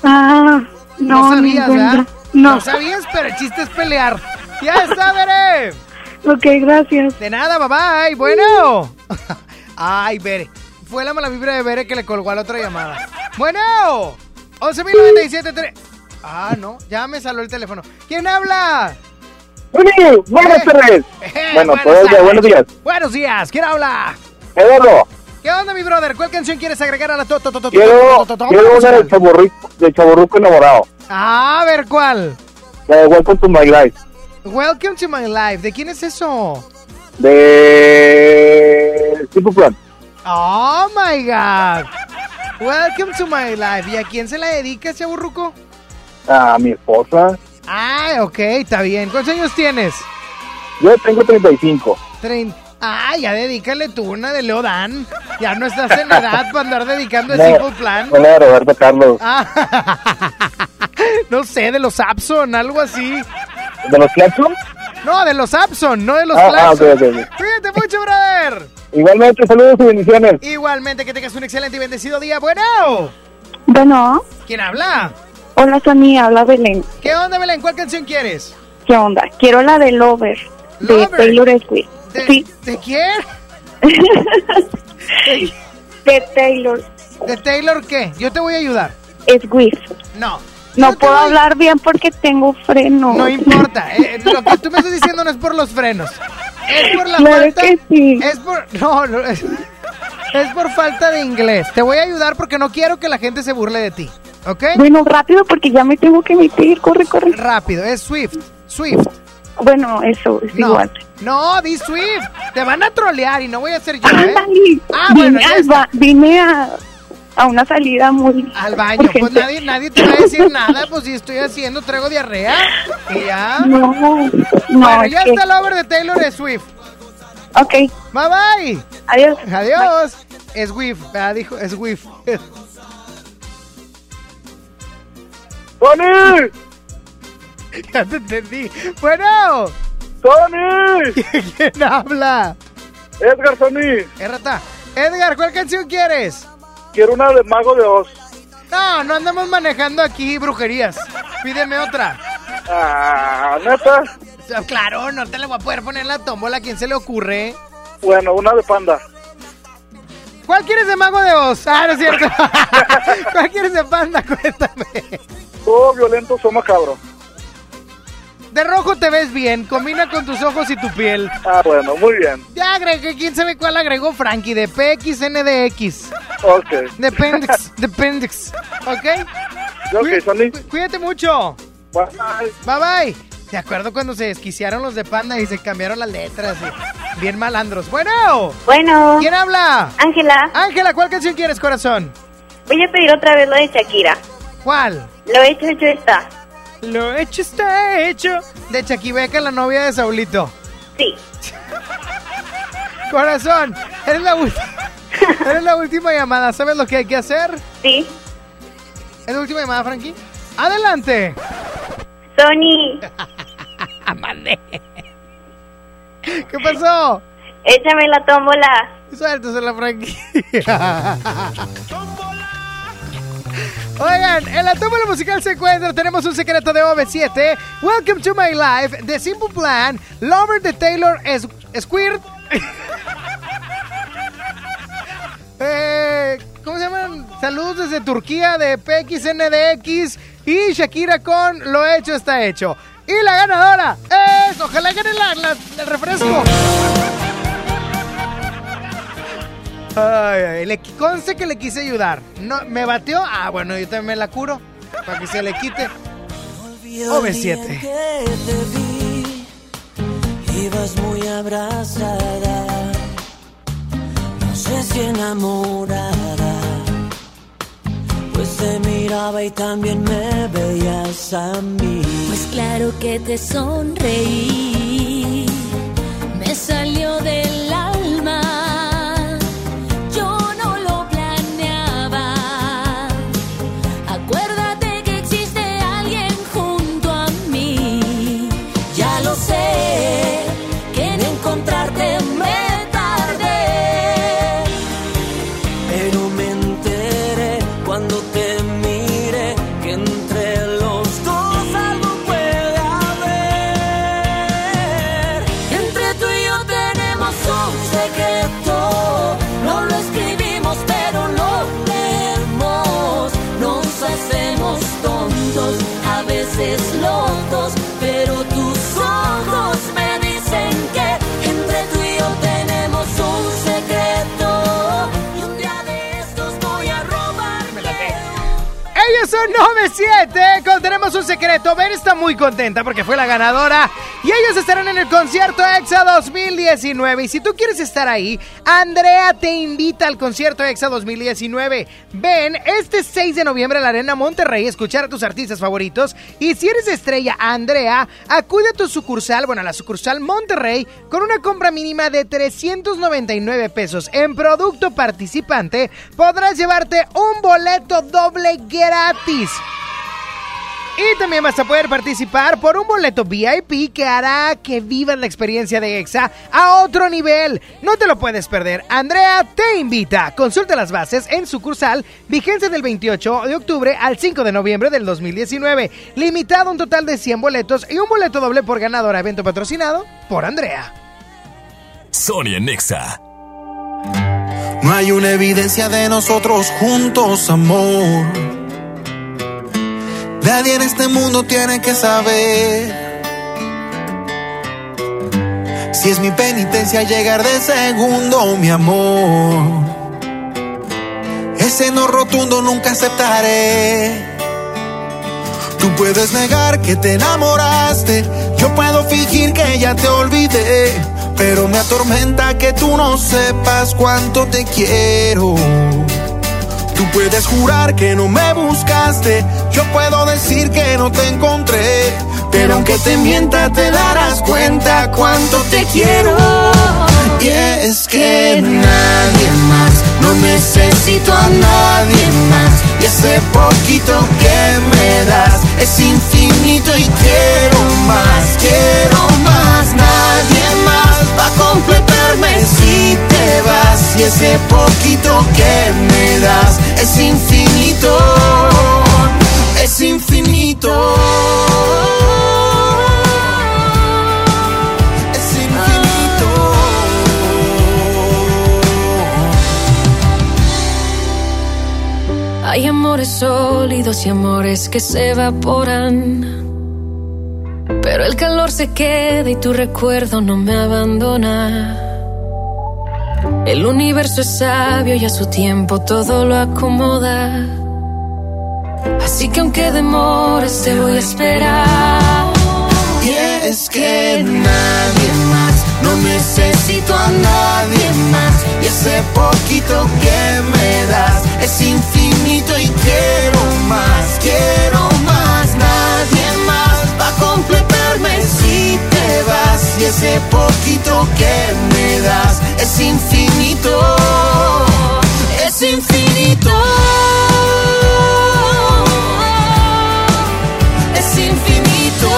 Ah, No, no, sabías. ¿verdad? No. sabías, pero el chiste es pelear. Ya está, Bere. Ok, gracias. De nada, bye bye. Bueno. [LAUGHS] Ay, Bere. fue la mala vibra de Bere que le colgó a la otra llamada. Bueno, 11.097.3. Ah, no, ya me salió el teléfono. ¿Quién habla? buenas tardes. Bueno, buenas tardes. buenos días. Buenos días, ¿quién habla? Eduardo, ¿Qué onda, mi brother? ¿Cuál canción quieres agregar a la to, to, to, to, quiero, quiero una de chaborruco, de chaborruco enamorado. Ah, a ver, ¿cuál? La de Welcome to My Life. Welcome to my life. ¿De quién es eso? De Simple Plan. Oh my god. Welcome to my life. ¿Y a quién se la dedica ese burruco? A mi esposa. Ah, ok, está bien. ¿Cuántos años tienes? Yo tengo 35. Trein- Ah, ya dedícale tú una de Leo Dan. Ya no estás en edad para andar dedicando el No, Simple Plan. Hola, de Roberto Carlos. Ah, [LAUGHS] no sé, de los Abson, algo así. ¿De los Claxon? No, de los Abson, no de los Ah, ah, Claxon. ok, ok, ok. Cuídate mucho, brother. Igualmente, saludos y bendiciones. Igualmente, que tengas un excelente y bendecido día. Bueno, Bueno, ¿quién habla? hola Sony, habla Belén. ¿Qué onda, Belén? ¿Cuál canción quieres? ¿Qué onda? Quiero la de Lover, de Lover. Taylor Swift. ¿De, Sí, ¿De quién? [LAUGHS] de Taylor ¿De Taylor qué? Yo te voy a ayudar. Swift. No. No puedo voy- hablar bien porque tengo freno. No importa. [LAUGHS] eh, lo que tú me estás diciendo no es por los frenos. Es por la Claro falta. que sí. Es por. No, no. Es, es por falta de inglés. Te voy a ayudar porque no quiero que la gente se burle de ti. ¿Ok? Bueno, rápido porque ya me tengo que meter. Corre, corre. Rápido. Es Swift. Swift. Bueno, eso es No. igual. No, di Swift. Te van a trolear y no voy a ser yo, ¿eh? Ah, bueno, vine, ya al está. ba- vine a, a una salida muy... Al baño. Pues urgente. nadie, nadie te va a decir nada. Pues si estoy haciendo, traigo diarrea. Y ya. No, no, bueno, es ya que- está el over de Taylor de Swift. Ok, Bye bye. adiós. Adiós. Es Swift. Dijo, es Swift. ¡Tony! [LAUGHS] ya te entendí. Bueno. ¡Tony! [LAUGHS] ¿Quién habla? Edgar Tony. Errata. Edgar, ¿cuál canción quieres? Quiero una de Mago de Oz. No, no andamos manejando aquí brujerías. Pídeme otra. Ah, neta. Claro, no te le voy a poder poner la tómbola. ¿A quién se le ocurre? Bueno, una de Panda. ¿Cuál quieres de Mago de Oz? Ah, no es cierto. [LAUGHS] ¿Cuál quieres de Panda? Cuéntame. Todo violento, son macabro. De rojo te ves bien. Combina con tus ojos y tu piel. Ah, bueno, muy bien. Ya agregué. ¿Quién sabe cuál agregó Frankie? De PXNDX. Ok. De Pendix. De Pendix. ¿Ok? Ok, Tony. Cu- Cuídate mucho. Bye. Bye bye. ¿Te acuerdo cuando se desquiciaron los de Panda y se cambiaron las letras? y- Bien malandros. Bueno. Bueno. ¿Quién habla? Ángela. Ángela, ¿cuál canción quieres, corazón? Voy a pedir otra vez lo de Shakira. ¿Cuál? Lo hecho, hecho está. Lo hecho está hecho. De Chaquibeca, la novia de Saulito. Sí. Corazón, eres la última. [LAUGHS] Eres la última llamada. ¿Sabes lo que hay que hacer? Sí. ¿Es la última llamada, Frankie? ¡Adelante! Sony, [LAUGHS] Mandé. ¿Qué pasó? échame la tómbola. Suéltesela, Frankie. [LAUGHS] Oigan, en la tómbola musical se encuentra, tenemos un secreto de OV7, Welcome to My Life, The Simple Plan, Lover de Taylor es Squirt. [LAUGHS] Eh, ¿Cómo se llaman? Saludos desde Turquía de PXNDX y Shakira con Lo hecho está hecho. Y la ganadora es, ojalá gane la- el refresco. Ay, ay, le conste que le quise ayudar. No, ¿Me bateó? Ah, bueno, yo también me la curo. Para que se le quite. OV7. que te vi, ibas muy abrazada, no sé si enamorada, pues te miraba y también me veías a mí. Pues claro que te sonreí, me salió del 997. Con Tenemos un secreto. Ben está muy contenta porque fue la ganadora. Y ellos estarán en el concierto EXA 2019. Y si tú quieres estar ahí, Andrea te invita al concierto EXA 2019. Ven este 6 de noviembre a la Arena Monterrey a escuchar a tus artistas favoritos. Y si eres estrella, Andrea, acude a tu sucursal, bueno, a la sucursal Monterrey, con una compra mínima de 399 pesos en producto participante. Podrás llevarte un boleto doble gratis. Y también vas a poder participar por un boleto VIP que hará que vivas la experiencia de EXA a otro nivel. No te lo puedes perder. Andrea te invita. Consulta las bases en sucursal, vigencia del 28 de octubre al 5 de noviembre del 2019. Limitado a un total de 100 boletos y un boleto doble por ganador. Evento patrocinado por Andrea. Sonia Nexa. No hay una evidencia de nosotros juntos, amor. Nadie en este mundo tiene que saber. Si es mi penitencia llegar de segundo, mi amor. Ese no rotundo nunca aceptaré. Tú puedes negar que te enamoraste. Yo puedo fingir que ya te olvidé. Pero me atormenta que tú no sepas cuánto te quiero. Puedes jurar que no me buscaste. Yo puedo decir que no te encontré. Pero aunque te mienta, te darás cuenta cuánto te quiero. Y es que nadie más, no necesito a nadie más. Y ese poquito que me das es infinito y quiero más, quiero más. Nadie a completarme si te vas. Y ese poquito que me das es infinito, es infinito. Es infinito. Hay amores sólidos y amores que se evaporan. Pero el calor se queda y tu recuerdo no me abandona. El universo es sabio y a su tiempo todo lo acomoda. Así que aunque demores te voy a esperar. Y es que nadie más, no necesito a nadie más. Y ese poquito que me das es infinito y quiero más, quiero más. Y ese poquito que me das es infinito, es infinito. Es infinito.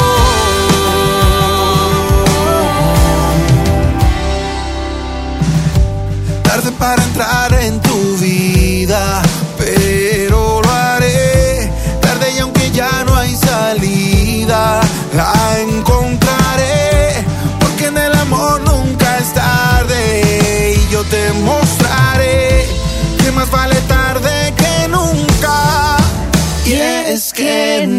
Tarde para entrar en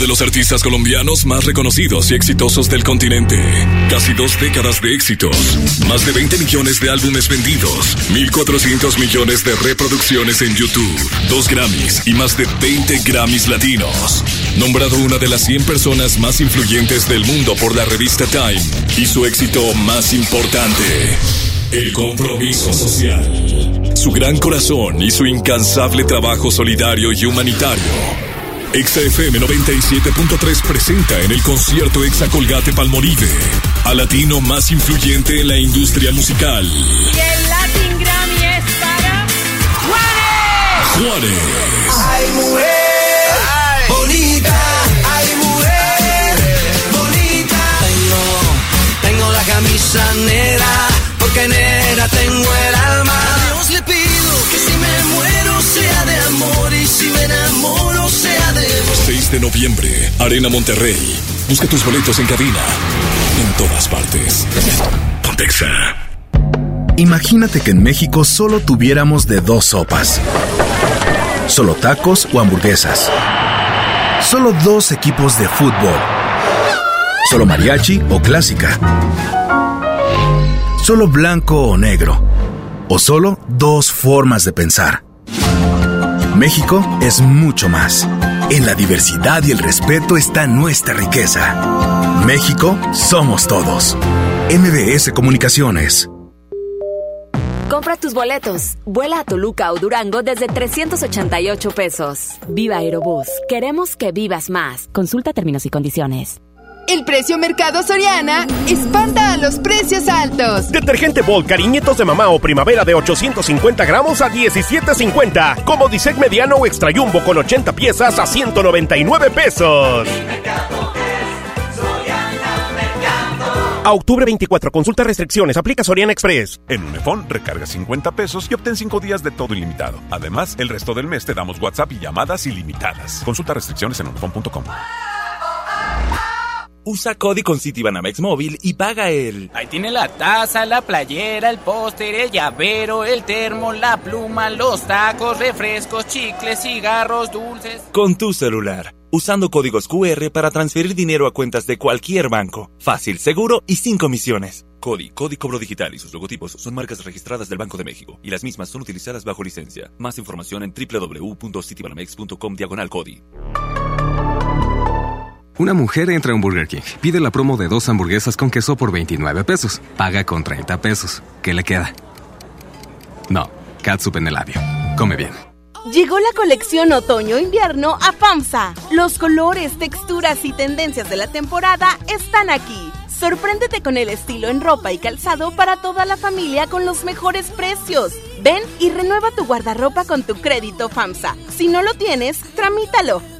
de los artistas colombianos más reconocidos y exitosos del continente. Casi dos décadas de éxitos. Más de 20 millones de álbumes vendidos. 1.400 millones de reproducciones en YouTube. Dos Grammys y más de 20 Grammys latinos. Nombrado una de las 100 personas más influyentes del mundo por la revista Time. Y su éxito más importante. El compromiso social. Su gran corazón y su incansable trabajo solidario y humanitario. XFM 97.3 presenta en el concierto Exa Colgate Palmolive a latino más influyente en la industria musical. Y el Latin Grammy es para Juárez. Juárez. Ay, mujer. Ay. Bonita. Ay, mujer. Bonita. Tengo, tengo la camisa negra. Porque negra tengo el alma. A Dios le pido que si me muero sea de amor y si me enamoro noviembre, Arena Monterrey. Busca tus boletos en cabina. En todas partes. Pontexa. Imagínate que en México solo tuviéramos de dos sopas. Solo tacos o hamburguesas. Solo dos equipos de fútbol. Solo mariachi o clásica. Solo blanco o negro. O solo dos formas de pensar. México es mucho más. En la diversidad y el respeto está nuestra riqueza. México somos todos. MBS Comunicaciones. Compra tus boletos. Vuela a Toluca o Durango desde 388 pesos. Viva Aerobús. Queremos que vivas más. Consulta términos y condiciones. El precio Mercado Soriana espanta a los precios altos. Detergente Bold Cariñitos de mamá o primavera de 850 gramos a 17.50. Como Disec mediano o extra jumbo con 80 piezas a 199 pesos. A octubre 24, consulta restricciones, aplica Soriana Express. En Unifón, recarga 50 pesos y obtén 5 días de todo ilimitado. Además, el resto del mes te damos WhatsApp y llamadas ilimitadas. Consulta restricciones en unifón.com. Usa Cody con Citibanamex móvil y paga el. Ahí tiene la taza, la playera, el póster, el llavero, el termo, la pluma, los tacos, refrescos, chicles, cigarros, dulces. Con tu celular. Usando códigos QR para transferir dinero a cuentas de cualquier banco. Fácil, seguro y sin comisiones. Cody, Cody Cobro Digital y sus logotipos son marcas registradas del Banco de México y las mismas son utilizadas bajo licencia. Más información en www.citibanamex.com diagonal Cody. Una mujer entra a un Burger King, pide la promo de dos hamburguesas con queso por 29 pesos, paga con 30 pesos. ¿Qué le queda? No, catsup en el labio. Come bien. Llegó la colección otoño-invierno a FAMSA. Los colores, texturas y tendencias de la temporada están aquí. Sorpréndete con el estilo en ropa y calzado para toda la familia con los mejores precios. Ven y renueva tu guardarropa con tu crédito FAMSA. Si no lo tienes, tramítalo.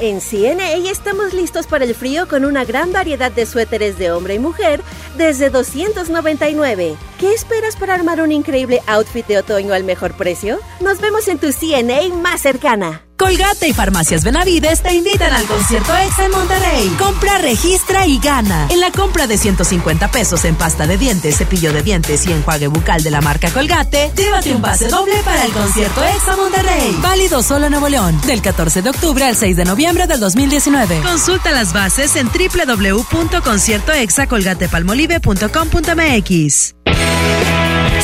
En CNA estamos listos para el frío con una gran variedad de suéteres de hombre y mujer desde 299. ¿Qué esperas para armar un increíble outfit de otoño al mejor precio? Nos vemos en tu CNA más cercana. Colgate y Farmacias Benavides te invitan al concierto EXA en Monterrey. Compra, registra y gana. En la compra de 150 pesos en pasta de dientes, cepillo de dientes y enjuague bucal de la marca Colgate, llévate un pase doble para el concierto EXA Monterrey. Válido solo en Nuevo León, del 14 de octubre al 6 de noviembre del 2019. Consulta las bases en www.conciertoexacolgatepalmolive.com.mx.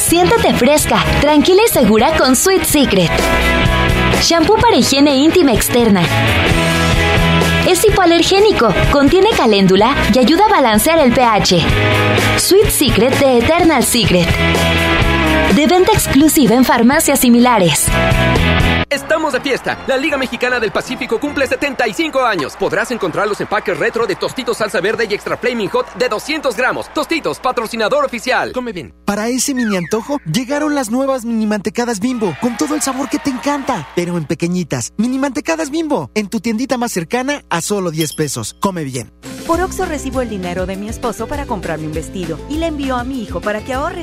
Siéntate fresca, tranquila y segura con Sweet Secret. Shampoo para higiene íntima externa. Es hipoalergénico, contiene caléndula y ayuda a balancear el pH. Sweet Secret de Eternal Secret. De venta exclusiva en farmacias similares. Estamos de fiesta. La Liga Mexicana del Pacífico cumple 75 años. Podrás encontrar los empaques retro de Tostitos Salsa Verde y Extra Flaming Hot de 200 gramos. Tostitos, patrocinador oficial. Come bien. Para ese mini antojo, llegaron las nuevas mini mantecadas bimbo, con todo el sabor que te encanta, pero en pequeñitas. Mini mantecadas bimbo, en tu tiendita más cercana a solo 10 pesos. Come bien. Por Oxo recibo el dinero de mi esposo para comprarme un vestido y le envío a mi hijo para que ahorre.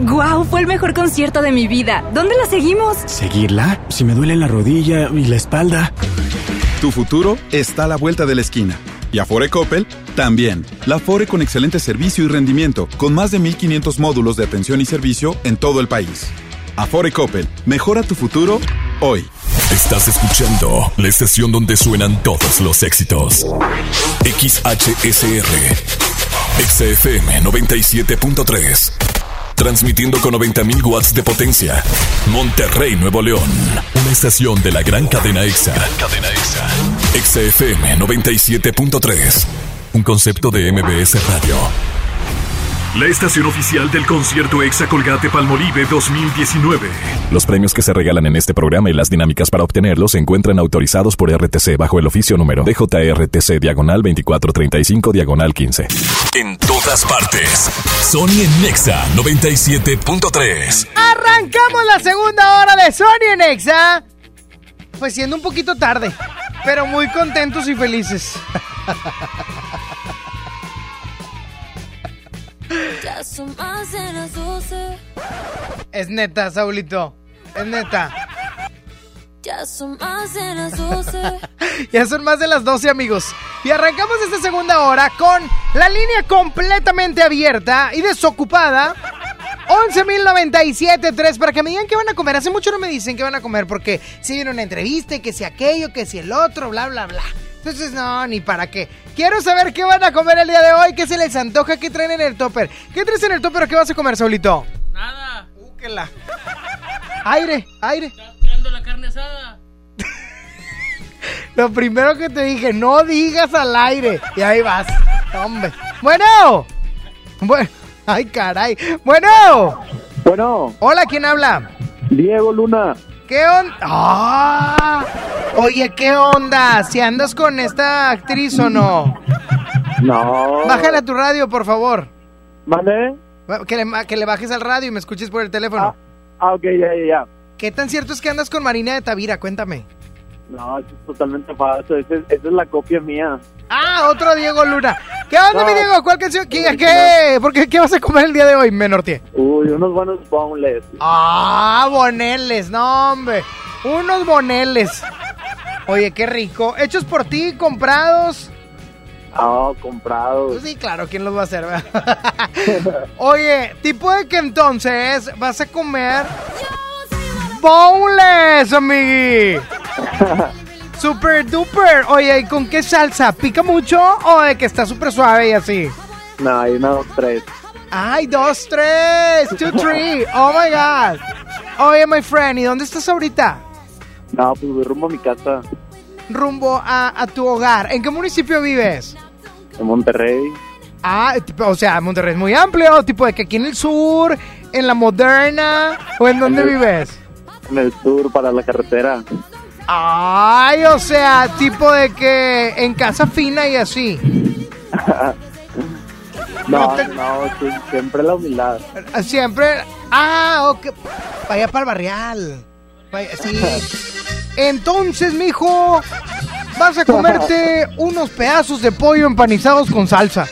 ¡Guau! Fue el mejor concierto de mi vida. ¿Dónde la seguimos? ¿Seguirla? Si me duele la rodilla y la espalda. Tu futuro está a la vuelta de la esquina. Y Afore Coppel, también. La Afore con excelente servicio y rendimiento, con más de 1500 módulos de atención y servicio en todo el país. Afore Coppel, mejora tu futuro hoy. Estás escuchando la estación donde suenan todos los éxitos. XHSR. XFM 97.3. Transmitiendo con 90.000 watts de potencia. Monterrey, Nuevo León. Una estación de la gran cadena EXA. cadena EXA. XFM 97.3. Un concepto de MBS Radio. La estación oficial del concierto Exa Colgate Palmolive 2019. Los premios que se regalan en este programa y las dinámicas para obtenerlos se encuentran autorizados por RTC bajo el oficio número DJRTC diagonal 2435 diagonal 15. En todas partes. Sony en Nexa 97.3. Arrancamos la segunda hora de Sony en Exa. Pues siendo un poquito tarde, pero muy contentos y felices. Ya son más de las 12. Es neta, Saulito. Es neta. Ya son más de las 12. [LAUGHS] Ya son más de las 12 amigos. Y arrancamos esta segunda hora con la línea completamente abierta y desocupada. 11.097.3 para que me digan qué van a comer. Hace mucho no me dicen qué van a comer porque si viene una entrevista y que si aquello, que si el otro, bla, bla, bla. Entonces, no, ni para qué. Quiero saber qué van a comer el día de hoy, qué se les antoja, qué traen en el topper. ¿Qué traes en el topper o qué vas a comer, Saulito? Nada. Úquela. Aire, aire. Tirando la carne asada. [LAUGHS] Lo primero que te dije, no digas al aire. Y ahí vas. Hombre. Bueno. Bueno. Ay, caray. Bueno. Bueno. Hola, ¿quién habla? Diego Luna. ¿Qué onda? ¡Ah! Oye, ¿qué onda? ¿Si andas con esta actriz o no? No. Bájale a tu radio, por favor. ¿Mande? Que le, que le bajes al radio y me escuches por el teléfono. Ah, ok, ya, ya, ya. ¿Qué tan cierto es que andas con Marina de Tavira? Cuéntame. No, eso es totalmente falso. Esa es, esa es la copia mía. Ah, otro Diego Luna. ¿Qué onda, No. mi Diego? ¿Cuál canción? ¿Qué, qué? ¿Por qué, ¿Qué vas a comer el día de hoy, Menortie? Uy, unos buenos boneless. Ah, boneles, no, hombre. Unos boneles. Oye, qué rico. ¿Hechos por ti, comprados? Ah, comprados. Pues sí, claro, ¿quién los va a hacer? [LAUGHS] Oye, tipo de que entonces vas a comer boneless, amigui. [LAUGHS] Super duper. Oye, ¿y con qué salsa? ¿Pica mucho o de que está súper suave y así? No, hay una, dos, tres. Ay, dos, tres, two, three. Oh my God. Oye, my friend, ¿y dónde estás ahorita? No, pues voy rumbo a mi casa Rumbo a, a tu hogar. ¿En qué municipio vives? en Monterrey. Ah, o sea, Monterrey es muy amplio, tipo de que aquí en el sur, en la moderna, o en dónde En el- vives? En el sur, para la carretera. Ay, o sea, tipo de que en casa fina y así. [LAUGHS] No, No siempre la humildad. Siempre. Ah, ok. Vaya para el barrial. Vaya, sí. Entonces, mijo, vas a comerte [LAUGHS] unos pedazos de pollo empanizados con salsa.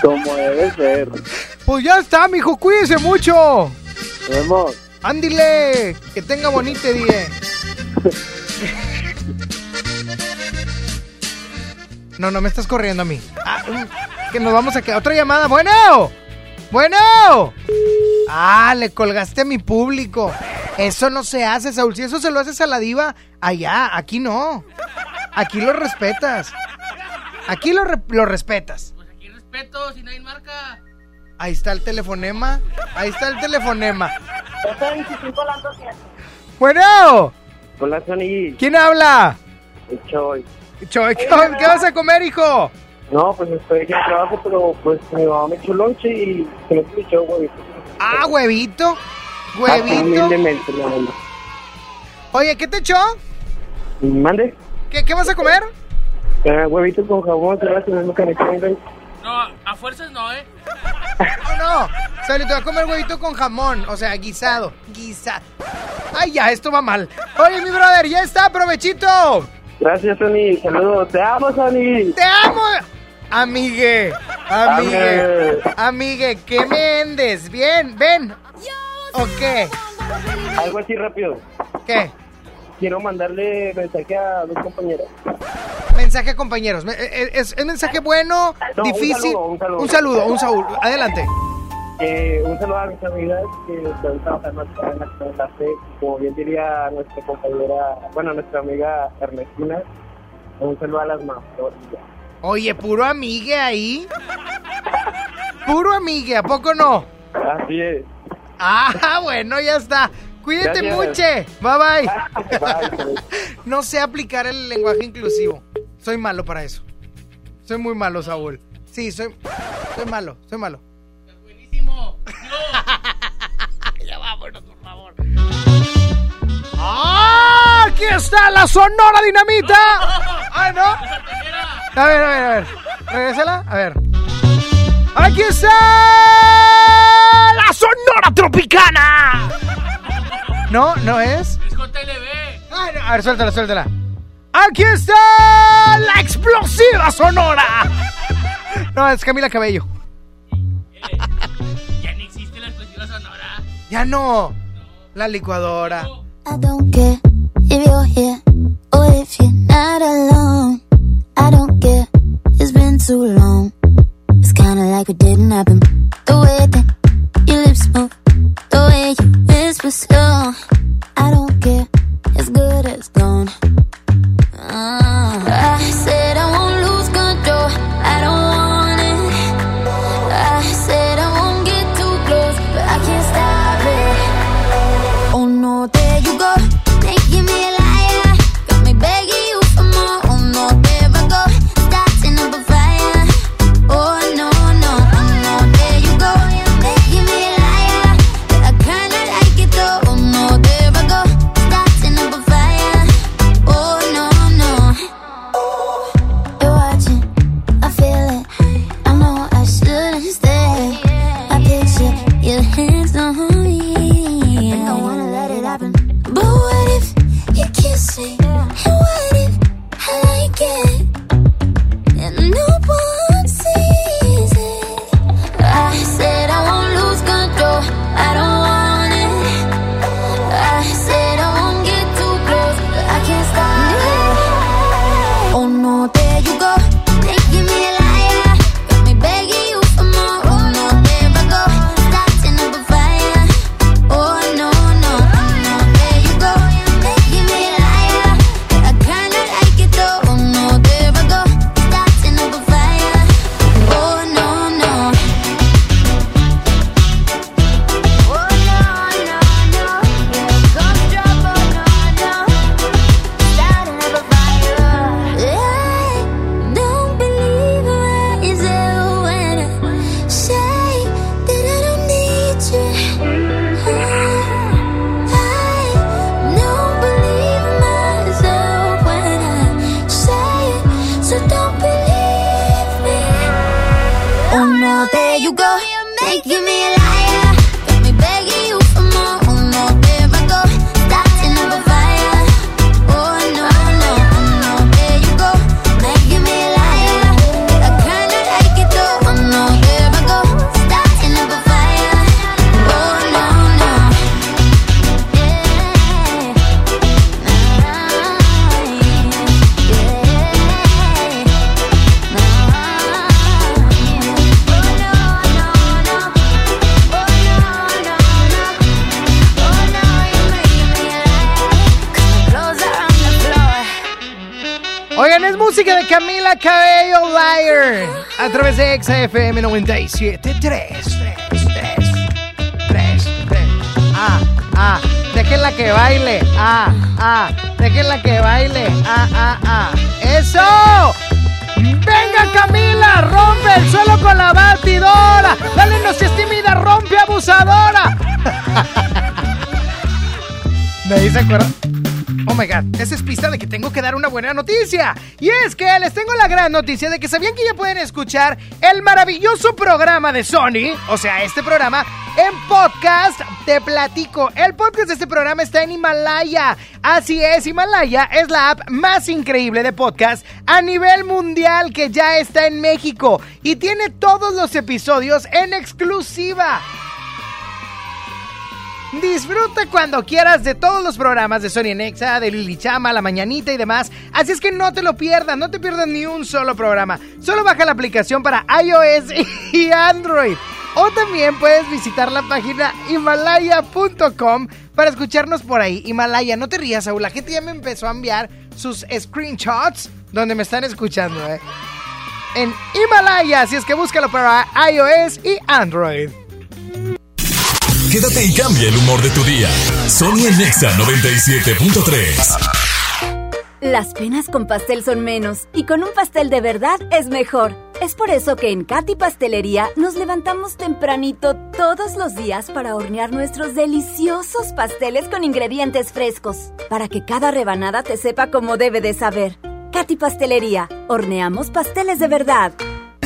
Como debe ser. Pues ya está, mijo, cuídese mucho. Nos vemos. Ándile, que tenga bonito día. [LAUGHS] No, no me estás corriendo a mí. Ah, mm, que nos vamos a quedar. Otra llamada. Bueno. Bueno. Ah, le colgaste a mi público. Eso no se hace, Saúl. Si eso se lo haces a la diva, allá, aquí no. Aquí lo respetas. Aquí lo, re- lo respetas. Aquí respeto, si nadie marca. Ahí está el telefonema. Ahí está el telefonema. Bueno. Hola, Sony. ¿Quién habla? Choy. Choy, ¿qué, qué vas a comer, hijo? No, pues estoy aquí en trabajo, pero pues mi mamá me echó lonche y se me echó huevito. Ah, huevito. Huevito. amor. Oye, ¿qué te echó? Mande. ¿Qué, qué vas a comer? Eh, huevito con jabón, es lo que me quieren. No, a fuerzas no, ¿eh? Oh, no. Sally, te voy a comer huevito con jamón. O sea, guisado. Guisado. Ay, ya, esto va mal. Oye, mi brother, ya está, provechito. Gracias, Sony. Saludos. Te amo, Sony. ¡Te amo! Amigue, amigue, amigue, ¿qué me endes? Bien, ven. ¿O qué? Algo así rápido. ¿Qué? Quiero mandarle mensaje a dos compañeras. mensaje a compañeros. Me- eh, ¿Es, es mensaje bueno, No, un difícil? saludo, un saludo. Un saludo, un saludo. Adelante. Eh, un saludo a mis amigas que están trabajando acá en la clase, como bien diría nuestra compañera, bueno, nuestra amiga Ernestina, un saludo a las mamás. Oye, puro amigue ahí. Puro amigue, ¿a poco no? Así es. Ah, [LAUGHS] bueno, ya está. Cuídate mucho. Bye bye. [LAUGHS] Bye. [LAUGHS] no sé aplicar el lenguaje inclusivo. Soy malo para eso. Soy muy malo, Saúl. Sí, soy, soy malo, soy malo. [LAUGHS] Ya vámonos, por favor. ¡Ah! ¡Aquí está la Sonora Dinamita! [LAUGHS] ¡Ah, no! A ver, a ver, a ver. Regrésala. A ver. ¡Aquí está la Sonora Tropicana! No, no es. Es JLB. Ah, no, A ver, suéltala, suéltala. ¡Aquí está la explosiva Sonora! No, es Camila Cabello. Ya no. La licuadora. I don't care if you're here or if you're not alone. I don't care, it's been too long. It's kinda like it didn't happen. The way that your lips move, the way you whisper slow. I don't care, it's good as gone. Ah, I said you go, making me a Camila Cabello Liar. A través de XFM 97 3 3 3 3 Ah, ah, déjenla que baile. Ah, ah, déjenla que baile. Ah, ah, ah. ¡Eso! ¡Venga Camila! ¡Rompe el suelo con la batidora! ¡Dale no seas tímida! ¡Rompe abusadora! [LAUGHS] ¿Me dice acuerdo? Oh my god, esa es pista de que tengo que dar una buena noticia. Y es que les tengo la gran noticia de que sabían que ya pueden escuchar el maravilloso programa de Sony, o sea, este programa, en podcast. Te platico, el podcast de este programa está en Himalaya. Así es, Himalaya es la app más increíble de podcast a nivel mundial que ya está en México y tiene todos los episodios en exclusiva. Disfruta cuando quieras de todos los programas de Sony Nexa, de Lili Chama, La Mañanita y demás. Así es que no te lo pierdas, no te pierdas ni un solo programa. Solo baja la aplicación para iOS [LAUGHS] y Android. O también puedes visitar la página himalaya.com para escucharnos por ahí. Himalaya, no te rías, Saúl. La gente ya me empezó a enviar sus screenshots donde me están escuchando, ¿eh? En Himalaya, así es que búscalo para iOS y Android. Quédate y cambia el humor de tu día. Sony en Nexa 97.3. Las penas con pastel son menos y con un pastel de verdad es mejor. Es por eso que en Katy Pastelería nos levantamos tempranito todos los días para hornear nuestros deliciosos pasteles con ingredientes frescos, para que cada rebanada te sepa como debe de saber. Katy Pastelería, horneamos pasteles de verdad.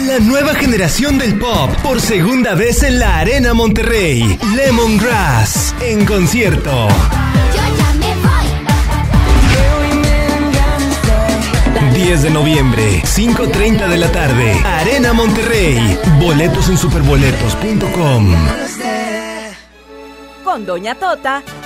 La nueva generación del pop por segunda vez en la Arena Monterrey. Lemongrass en concierto. 10 de noviembre, 5.30 de la tarde, Arena Monterrey. Boletos en superboletos.com. Con Doña Tota,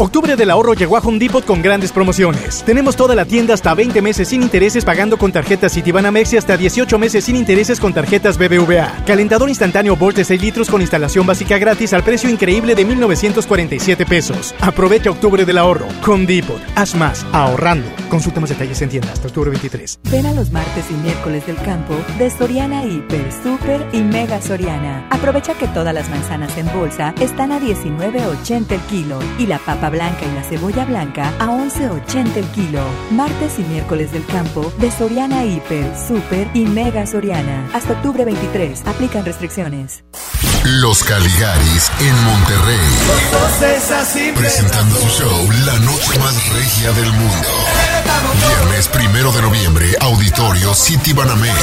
Octubre del ahorro llegó a Home Depot con grandes promociones. Tenemos toda la tienda hasta 20 meses sin intereses pagando con tarjetas Citibanamex y hasta 18 meses sin intereses con tarjetas BBVA. Calentador instantáneo Bolt de 6 litros con instalación básica gratis al precio increíble de 1,947 pesos. Aprovecha Octubre del ahorro. Home Depot. Haz más ahorrando. Consulta más detalles en tienda hasta octubre 23. Ven a los martes y miércoles del campo de Soriana Hiper, Super y Mega Soriana. Aprovecha que todas las manzanas en bolsa están a 19.80 el kilo y la papa blanca y la cebolla blanca a 11.80 el kilo. Martes y miércoles del campo de Soriana Hiper, Super y Mega Soriana. Hasta octubre 23. Aplican restricciones. Los Caligaris en Monterrey. Presentando su show La Noche Más Regia del Mundo. Viernes primero de noviembre, Auditorio City Banamex.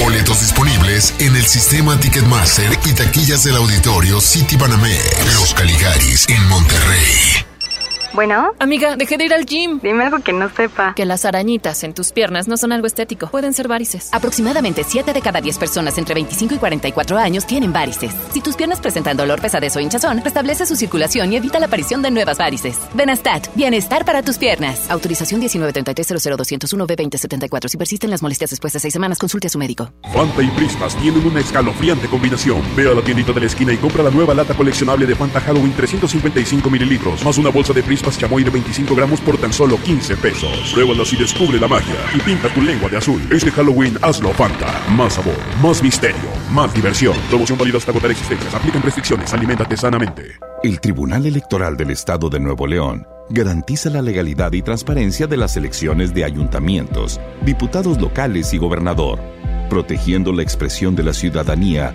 Boletos disponibles en el sistema Ticketmaster y taquillas del Auditorio City Banamex. Los Caligaris en Monterrey. Bueno. Amiga, dejé de ir al gym. Dime algo que no sepa. Que las arañitas en tus piernas no son algo estético. Pueden ser varices. Aproximadamente 7 de cada 10 personas entre 25 y 44 años tienen varices. Si tus piernas presentan dolor, pesadez o hinchazón, restablece su circulación y evita la aparición de nuevas varices. Benastat, bienestar para tus piernas. Autorización 1933 b 2074 Si persisten las molestias después de 6 semanas, consulte a su médico. Fanta y Prismas tienen una escalofriante combinación. Ve a la tiendita de la esquina y compra la nueva lata coleccionable de Fanta Halloween 355 mililitros, más una bolsa de Prismas chamoy de 25 gramos por tan solo 15 pesos. Pruébalo y descubre la magia y pinta tu lengua de azul. Este Halloween hazlo Fanta. Más sabor, más misterio, más diversión. Promoción válida hasta agotar existencias. Aplican restricciones. Aliméntate sanamente. El Tribunal Electoral del Estado de Nuevo León garantiza la legalidad y transparencia de las elecciones de ayuntamientos, diputados locales y gobernador, protegiendo la expresión de la ciudadanía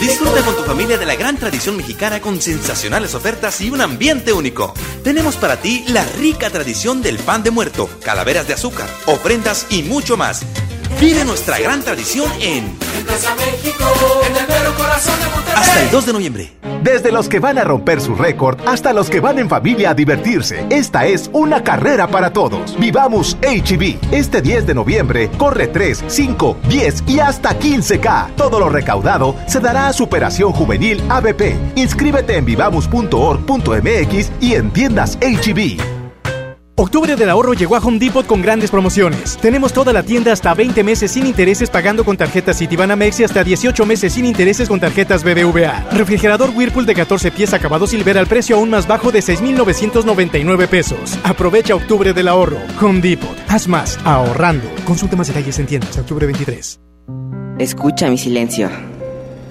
Disfruta con tu familia de la gran tradición mexicana con sensacionales ofertas y un ambiente único. Tenemos para ti la rica tradición del pan de muerto, calaveras de azúcar, ofrendas y mucho más. Vive nuestra gran tradición en Plaza México, en el mero corazón de Monterrey. Hasta el 2 de noviembre. Desde los que van a romper su récord hasta los que van en familia a divertirse, esta es una carrera para todos. Vivamos HB. Este 10 de noviembre corre 3, 5, 10 y hasta 15K. Todo lo recaudado se dará a Superación Juvenil ABP. Inscríbete en vivamos.org.mx y en tiendas HB. Octubre del ahorro llegó a Home Depot con grandes promociones. Tenemos toda la tienda hasta 20 meses sin intereses pagando con tarjetas Citibanamex y hasta 18 meses sin intereses con tarjetas BBVA. Refrigerador Whirlpool de 14 pies acabado silver al precio aún más bajo de 6.999 pesos. Aprovecha Octubre del ahorro. Home Depot. Haz más ahorrando. Consulta más detalles en tiendas. Octubre 23. Escucha mi silencio.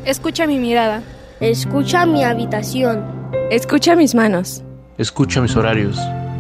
Escucha mi mirada. Escucha mi habitación. Escucha mis manos. Escucha mis horarios.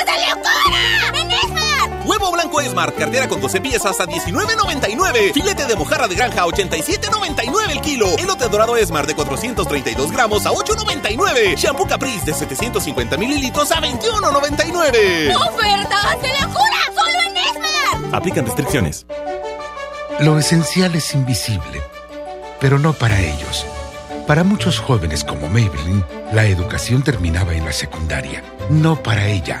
ofertas de locura! ¡En Esmar! Huevo blanco Smart, cartera con 12 piezas a 19.99. Filete de mojarra de granja a 87.99 el kilo. Elote dorado Smart de 432 gramos a 8.99. Shampoo Caprice de 750 mililitros a 21.99. ¡Ofertas de locura! ¡Solo en Esmar! Aplican restricciones. Lo esencial es invisible, pero no para ellos. Para muchos jóvenes como Maybelline, la educación terminaba en la secundaria. No para ella.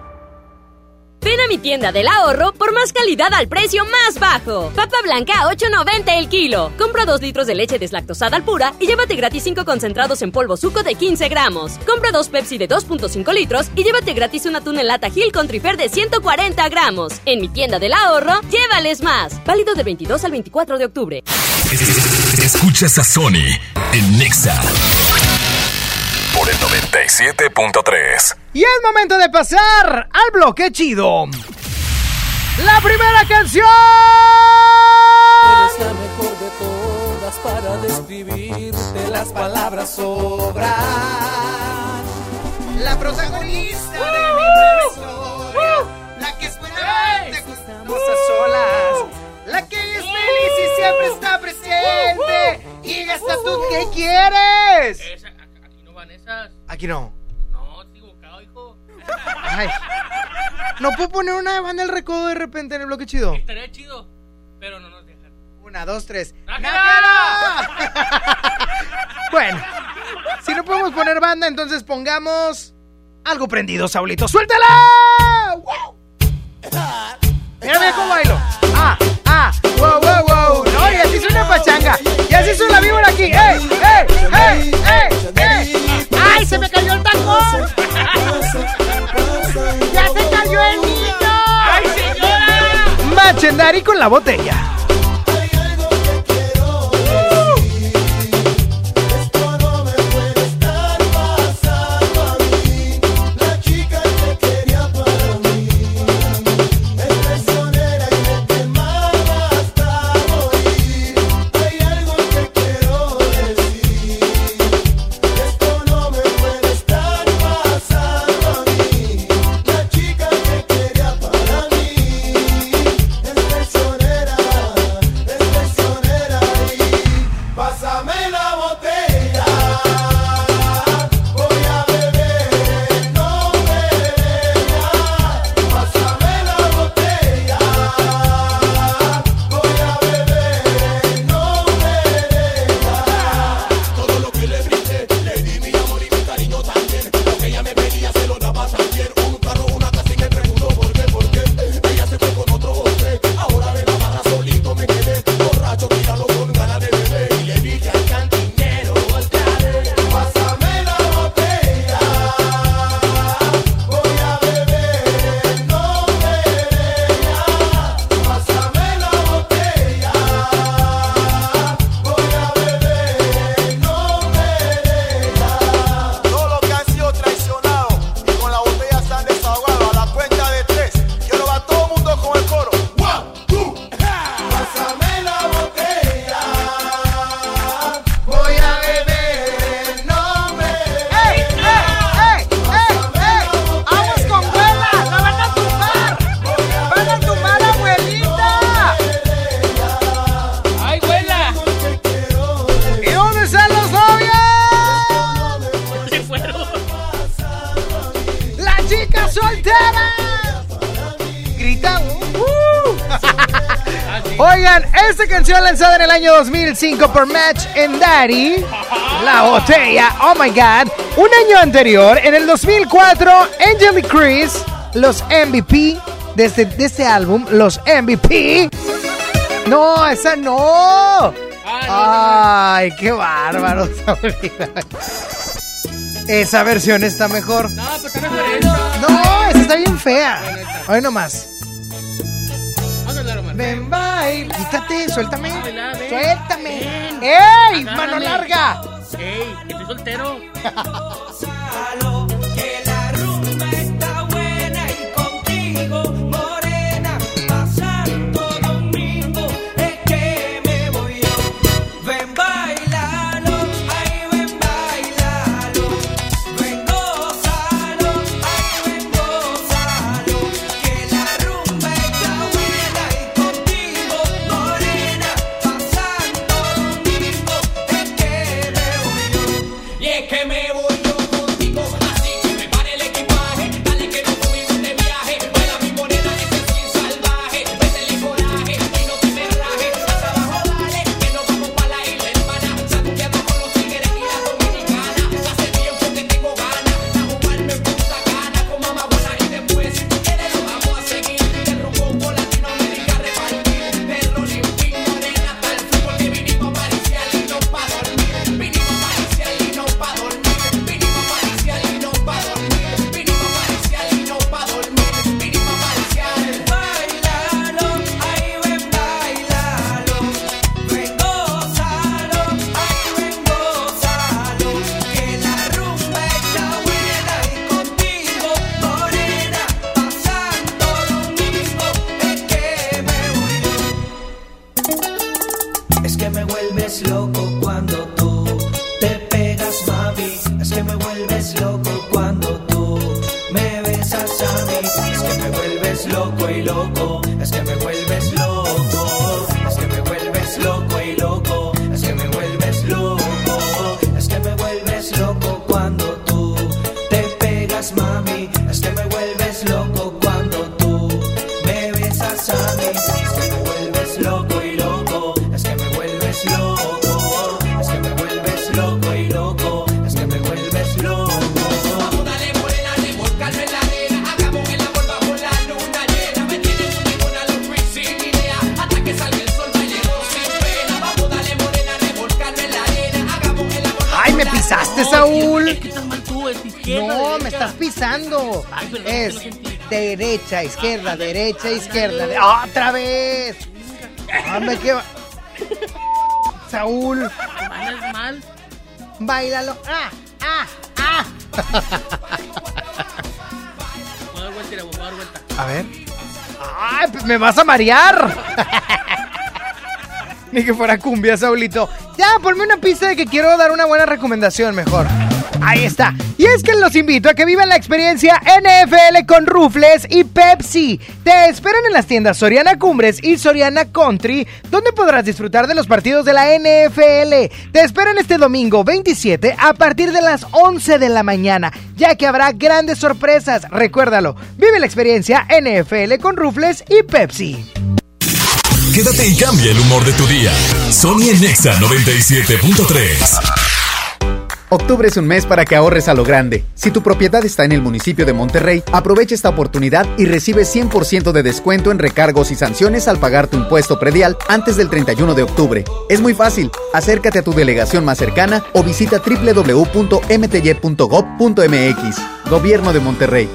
Ven a mi tienda del ahorro por más calidad al precio más bajo. Papa blanca a 8.90 el kilo. Compra 2 litros de leche deslactosada al pura y llévate gratis 5 concentrados en polvo suco de 15 gramos. Compra 2 Pepsi de 2.5 litros y llévate gratis una tuna en lata Gil con trifer de 140 gramos. En mi tienda del ahorro, llévales más. Válido del 22 al 24 de octubre. Escuchas a Sony en Nexa por el 97.3. Y es momento de pasar al bloque chido. La primera canción. Eres la mejor de todas para describirte las palabras sobran. La protagonista de mi nueva historia. La que esperante que estamos a solas. La que es feliz y siempre está presente. Y gasta tú qué quieres. Esa, aquí no van esas. Aquí no. Ay. No puedo poner una de banda del recodo de repente en el bloque chido. Estaría chido, pero no nos dejan. Una, dos, tres. [LAUGHS] Bueno, si no podemos poner banda, entonces pongamos algo prendido, Saulito. ¡Suéltala! ¡Wow! Mira, mira cómo bailo. Ah, ah, wow, wow, wow. No, y así suena pachanga. Y así suena la víbora aquí. ¡Ey, ey, ey, ey, ey! ¡Ay, se me cayó el tacón! Señora! Machendari con la botella. 1.5 por match en Daddy. La botella, oh my god. Un año anterior, en el 2004, Angel y Chris, los MVP de este, álbum, los MVP. No, esa no. Ay, qué bárbaro. [LAUGHS] Esa versión está mejor. No, está mejor No, esa está bien fea. Hoy nomás. Ven, bye. Quítate, suéltame. Suéltame. ¡Ey! ¡Mano larga! Ey, estoy soltero. [LAUGHS] loco derecha, izquierda, derecha, izquierda. de- ¡Otra vez! Hombre, qué va- Saúl, Bailas mal. bailalo. ¡Ah! ¡Ah! ¡Ah! Voy a dar vuelta, mira, voy a dar vuelta. A ver. ¡Ay, me vas a marear! [LAUGHS] Ni que fuera cumbia, Saulito. Ya, ponme una pista de que quiero dar una buena recomendación mejor. Ahí está. Y es que los invito a que vivan la experiencia NFL con Rufles y Pepsi. Te esperan en las tiendas Soriana Cumbres y Soriana Country, donde podrás disfrutar de los partidos de la NFL. Te esperan este domingo 27 a partir de las 11 de la mañana, ya que habrá grandes sorpresas. Recuérdalo, vive la experiencia NFL con Rufles y Pepsi. Quédate y cambia el humor de tu día. Sony Nexa 97.3. Octubre es un mes para que ahorres a lo grande. Si tu propiedad está en el municipio de Monterrey, aprovecha esta oportunidad y recibe 100% de descuento en recargos y sanciones al pagar tu impuesto predial antes del 31 de octubre. Es muy fácil. Acércate a tu delegación más cercana o visita www.mty.gov.mx. Gobierno de Monterrey.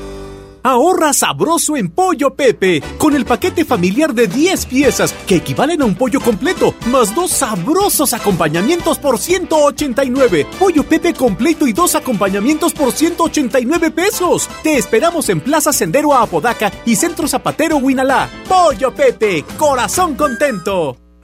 Ahorra sabroso en Pollo Pepe con el paquete familiar de 10 piezas que equivalen a un pollo completo, más dos sabrosos acompañamientos por 189. Pollo Pepe completo y dos acompañamientos por 189 pesos. Te esperamos en Plaza Sendero a Apodaca y Centro Zapatero Huinalá. Pollo Pepe, corazón contento.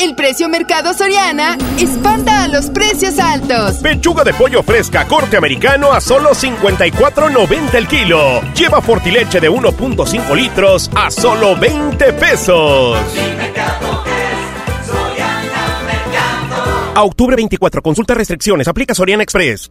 El precio Mercado Soriana espanta a los precios altos. Pechuga de pollo fresca corte americano a solo 54.90 el kilo. Lleva fortileche de 1.5 litros a solo 20 pesos. A octubre 24, consulta restricciones, aplica Soriana Express.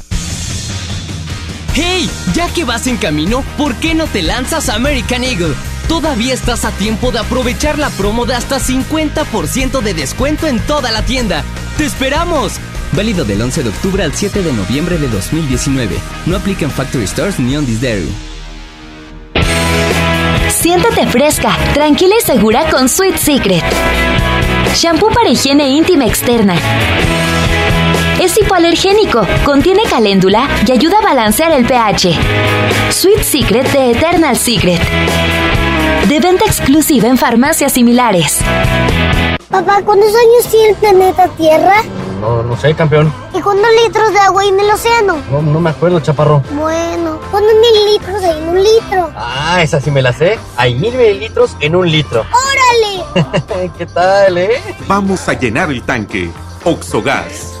¡Hey! Ya que vas en camino, ¿por qué no te lanzas a American Eagle? Todavía estás a tiempo de aprovechar la promo de hasta 50% de descuento en toda la tienda. ¡Te esperamos! Válido del 11 de octubre al 7 de noviembre de 2019. No aplica en Factory Stores ni on this dairy. Siéntate fresca, tranquila y segura con Sweet Secret. Shampoo para higiene íntima externa. Es hipoalergénico, contiene caléndula y ayuda a balancear el pH. Sweet Secret de Eternal Secret. De venta exclusiva en farmacias similares. Papá, ¿cuántos años tiene el planeta Tierra? No, no sé, campeón. ¿Y cuántos litros de agua hay en el océano? No, no me acuerdo, chaparro. Bueno, ¿cuántos mililitros hay en un litro? Ah, esa sí me la sé. Hay mil mililitros en un litro. ¡Órale! [LAUGHS] ¿Qué tal, eh? Vamos a llenar el tanque. Oxogas.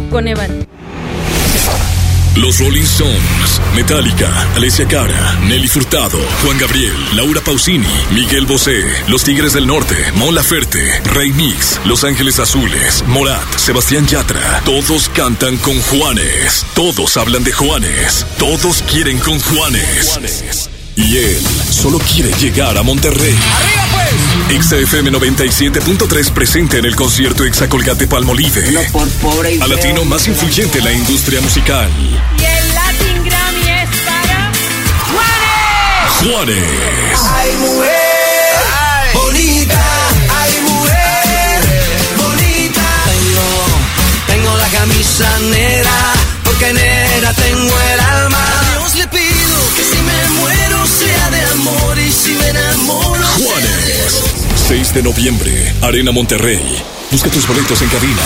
Coneval. Los Rolling Stones, Metallica, Alessia Cara, Nelly Furtado, Juan Gabriel, Laura Pausini, Miguel Bosé, Los Tigres del Norte, Mon Laferte, Rey Mix, Los Ángeles Azules, Morat, Sebastián Yatra, todos cantan con Juanes, todos hablan de Juanes, todos quieren con Juanes. Y él solo quiere llegar a Monterrey. ¡Arriba pues! XFM 97.3 presente en el concierto Exacolgate Palmolive. por pobre y Al latino más influyente en la industria musical. Y el Latin Grammy es para Juanes. Juanes. Ay, mujer bonita, ay, mujer bonita. Tengo, tengo la camisa negra, porque negra tengo el alma. A Dios le pido que si me muero amor y si me enamoro. Juanes. 6 de noviembre, Arena Monterrey. Busca tus boletos en cabina.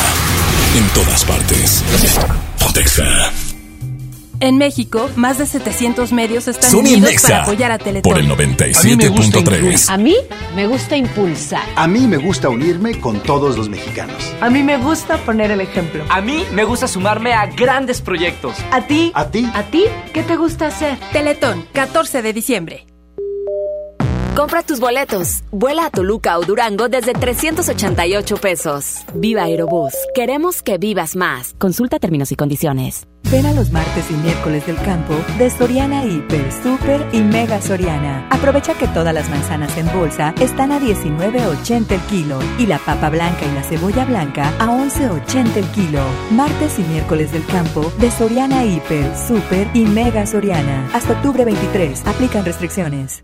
En todas partes. Pontexa. En México, más de 700 medios están Sony unidos Nexa, para apoyar a Teletón. Por el 97.3. A mí me gusta impulsar. A mí me gusta unirme con todos los mexicanos. A mí me gusta poner el ejemplo. A mí me gusta sumarme a grandes proyectos. ¿A ti? ¿A ti? ¿A ti? ¿Qué te gusta hacer? Teletón, 14 de diciembre. Compra tus boletos. Vuela a Toluca o Durango desde 388 pesos. Viva Aerobús. Queremos que vivas más. Consulta términos y condiciones. Ven a los martes y miércoles del campo de Soriana Hiper, Super y Mega Soriana. Aprovecha que todas las manzanas en bolsa están a 19.80 el kilo y la papa blanca y la cebolla blanca a 11.80 el kilo. Martes y miércoles del campo de Soriana Hiper, Super y Mega Soriana. Hasta octubre 23. Aplican restricciones.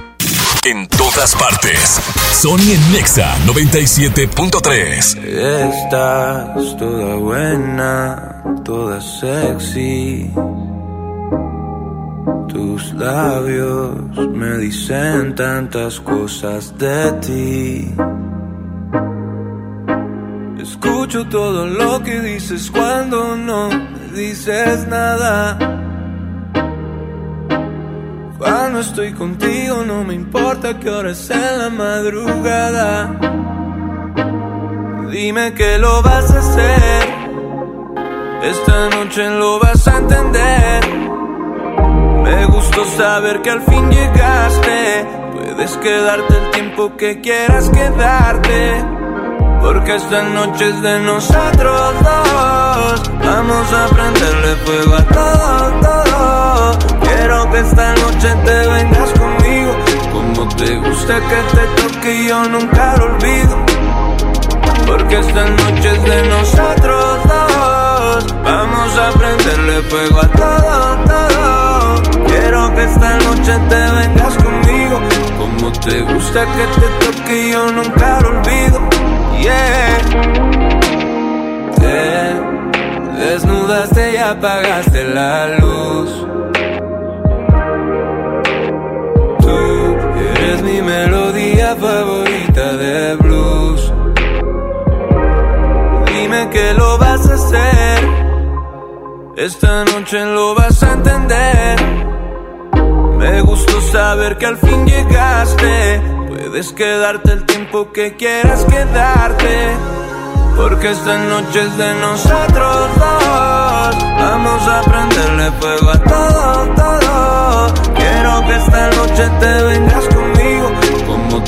En todas partes. Sony en Nexa 97.3. Estás toda buena, toda sexy. Tus labios me dicen tantas cosas de ti. Escucho todo lo que dices cuando no me dices nada. Cuando estoy contigo no me importa que hora es en la madrugada. Dime que lo vas a hacer. Esta noche lo vas a entender. Me gustó saber que al fin llegaste. Puedes quedarte el tiempo que quieras quedarte. Porque esta noche es de nosotros dos. Vamos a prenderle fuego a todo, todo. Quiero que esta noche te vengas conmigo. Como te gusta que te toque, yo nunca lo olvido. Porque esta noche es de nosotros dos. Vamos a prenderle fuego a todo, todo. Quiero que esta noche te vengas conmigo. Como te gusta que te toque, yo nunca lo olvido. Yeah. Te desnudaste y apagaste la luz. Melodía favorita de blues. Dime que lo vas a hacer. Esta noche lo vas a entender. Me gustó saber que al fin llegaste. Puedes quedarte el tiempo que quieras quedarte. Porque esta noche es de nosotros dos. Vamos a prenderle fuego a todo, todo. Quiero que esta noche te vengas conmigo.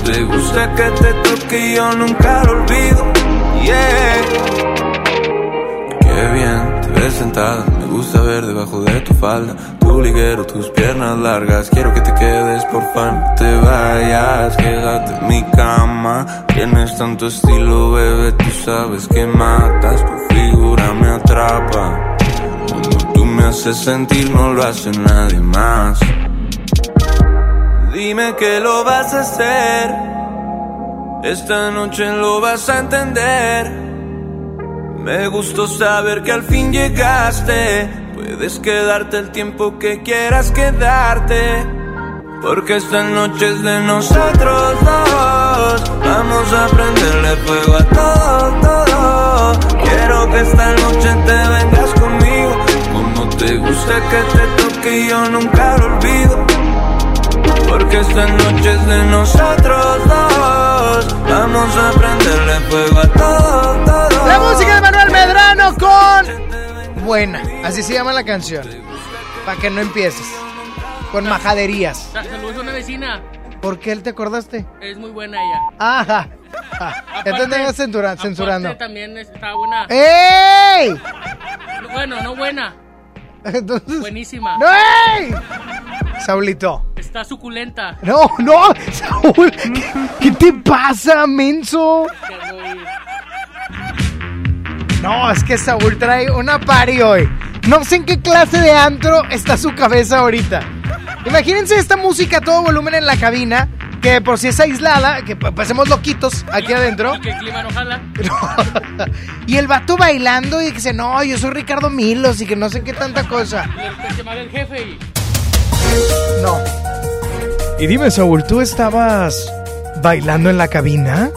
Te gusta que te toque, yo nunca lo olvido. Yeah. Qué bien te ves sentada, me gusta ver debajo de tu falda Tu liguero, tus piernas largas, quiero que te quedes por fan No te vayas, quédate en mi cama. Tienes tanto estilo, bebé, tú sabes que matas. Tu figura me atrapa. Cuando tú me haces sentir no lo hace nadie más Dime que lo vas a hacer Esta noche lo vas a entender me gustó saber que al fin llegaste. Puedes quedarte el tiempo que quieras quedarte. Porque esta noche es de nosotros dos. Vamos a prenderle fuego a todo. Quiero que esta noche te vengas conmigo. Como te gusta que te toque, yo nunca lo olvido. Porque esta noche es de nosotros dos. Vamos a prenderle fuego a todo, todo. La música de Manuel Medrano con Buena, así se llama la canción. Para que no empieces con majaderías. Saludos a una vecina. ¿Por qué él te acordaste? Es muy buena ella. Ajá. [LAUGHS] Ya te tengas censura- censurando. aparte también está buena. ¡Ey! Bueno, no buena. [LAUGHS] Entonces, Buenísima. ¡No, ey! Saulito. Está suculenta. No, no, Saúl. ¿Qué, qué te pasa, menso? No, es que Saúl trae una party hoy. No sé en qué clase de antro está su cabeza ahorita. Imagínense esta música a todo volumen en la cabina, que por si es aislada, que pa- pasemos loquitos aquí adentro. Y que el clima no jala. [LAUGHS] Y el vato bailando y dice, no, yo soy Ricardo Milos y que no sé qué tanta cosa. Y el jefe y... No. Y dime, Saúl, ¿tú estabas bailando en la cabina?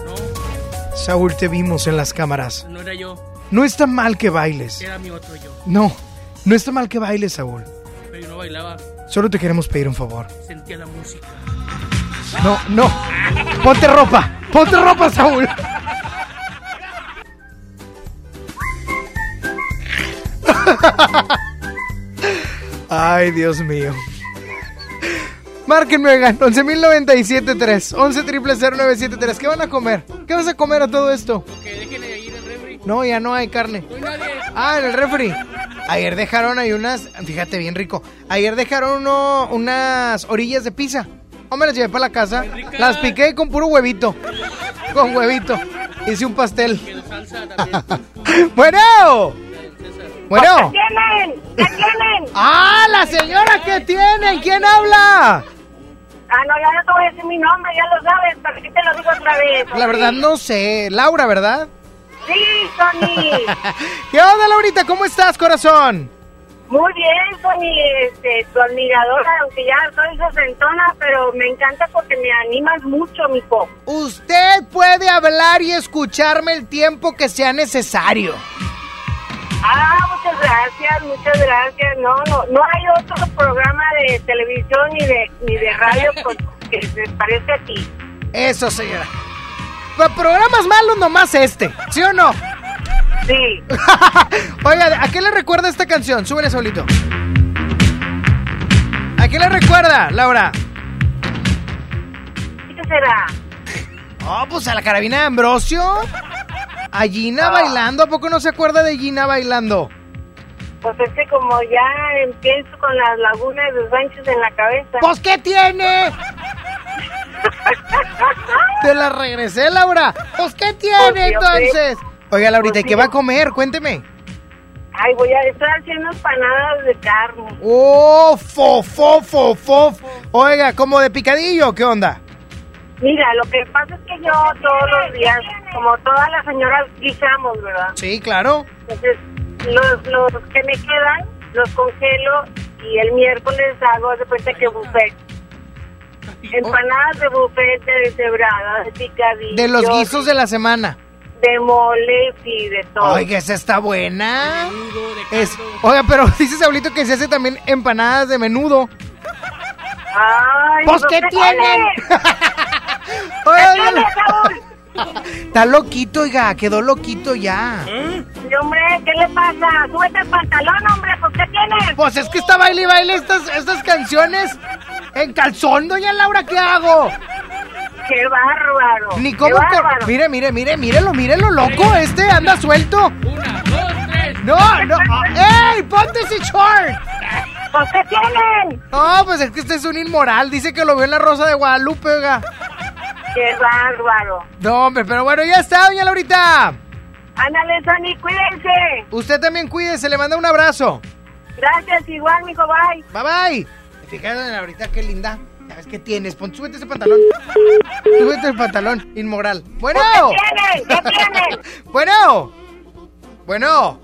Saúl, te vimos en las cámaras. No era yo. No está mal que bailes. Era mi otro yo. No, no está mal que bailes, Saúl. Pero yo no bailaba. Solo te queremos pedir un favor. Sentía la música. No, no. Ponte ropa. Ponte ropa, Saúl. [LAUGHS] Ay, Dios mío. Márquenme, oigan, 11.097.3, 11.000.973. ¿Qué van a comer? ¿Qué vas a comer a todo esto? Que dejen de ir el refri. No, ya no hay carne. No hay nadie. Ah, en el refri. Ayer dejaron ahí unas, fíjate bien rico. Ayer dejaron uno, unas orillas de pizza. O me las llevé para la casa. Las piqué con puro huevito. Con huevito. Hice un pastel. [LAUGHS] bueno. Bueno. tienen? ¿Qué tienen? Ah, la señora que tienen. ¿Quién habla? Ah, no, ya no te voy a decir mi nombre, ya lo sabes, ¿para qué te lo digo otra vez? La verdad no sé. Laura, ¿verdad? Sí, Tony. [LAUGHS] ¿Qué onda, Laurita? ¿Cómo estás, corazón? Muy bien, Sony, este, tu admiradora, aunque ya soy sesentona, pero me encanta porque me animas mucho, mijo. Usted puede hablar y escucharme el tiempo que sea necesario. Ah, muchas gracias, muchas gracias. No, no, no hay otro programa de televisión ni de, ni de radio con- [LAUGHS] que se parece a ti. Eso, señora. Pues programas malos nomás este, ¿sí o no? Sí. [LAUGHS] Oiga, ¿a qué le recuerda esta canción? Súbele solito. ¿A qué le recuerda, Laura? ¿Qué será? Oh, pues a la carabina de Ambrosio. A Gina Ah. bailando. ¿A poco no se acuerda de Gina bailando? Pues es que como ya empiezo con las lagunas de Sánchez en la cabeza. ¿Pues qué tiene? Te la regresé, Laura. ¿Pues qué tiene Pues entonces? Oiga, Laurita, ¿y Pues qué va a comer? Cuénteme. Ay, voy a estar haciendo empanadas de carne. Oh, fo, fo, fo, fo. Oiga, ¿como de picadillo? ¿Qué onda? Mira, lo que pasa es que yo todos los días, como todas las señoras, guisamos, ¿verdad? Sí, claro. Entonces, los, los que me quedan, los congelo y el miércoles hago de cuenta que buffet. Empanadas de buffet, de deshebrada, de picadillo. De los guisos de la semana. De moles y de todo. Oiga, esa está buena. Es, oiga, pero [LAUGHS] dice Saulito que se hace también empanadas de menudo. Ay, Pues, no ¿qué tienen? [LAUGHS] ¿Qué? Está loquito, oiga, quedó loquito ya. Y, hombre, ¿qué le pasa? Súbete el pantalón, hombre, ¿por qué tienes? Pues es que está baile y baile estas, estas canciones en calzón, doña Laura, ¿qué hago? ¡Qué bárbaro! Ni qué cómo... co- bárbaro. Mire, mire, mire, mírelo, mírelo, loco, este anda suelto. No, no, ah, ¡ey! ¡Ponte ese short! ¿Por qué tienen? No, pues es que este es un inmoral. Dice que lo vio en la Rosa de Guadalupe, oiga. ¡Qué bárbaro! No, hombre, pero bueno, ya está, doña Laurita. Ándale, Sony, cuídense. Usted también cuídese, le manda un abrazo. Gracias, igual, mijo, bye. Bye, bye. Fíjate, doña Laurita, qué linda. ¿Sabes qué tienes? Pon, súbete ese pantalón. Súbete el pantalón, inmoral. Bueno. ¿Qué tienen? ¿Qué tienen? [LAUGHS] Bueno. Bueno.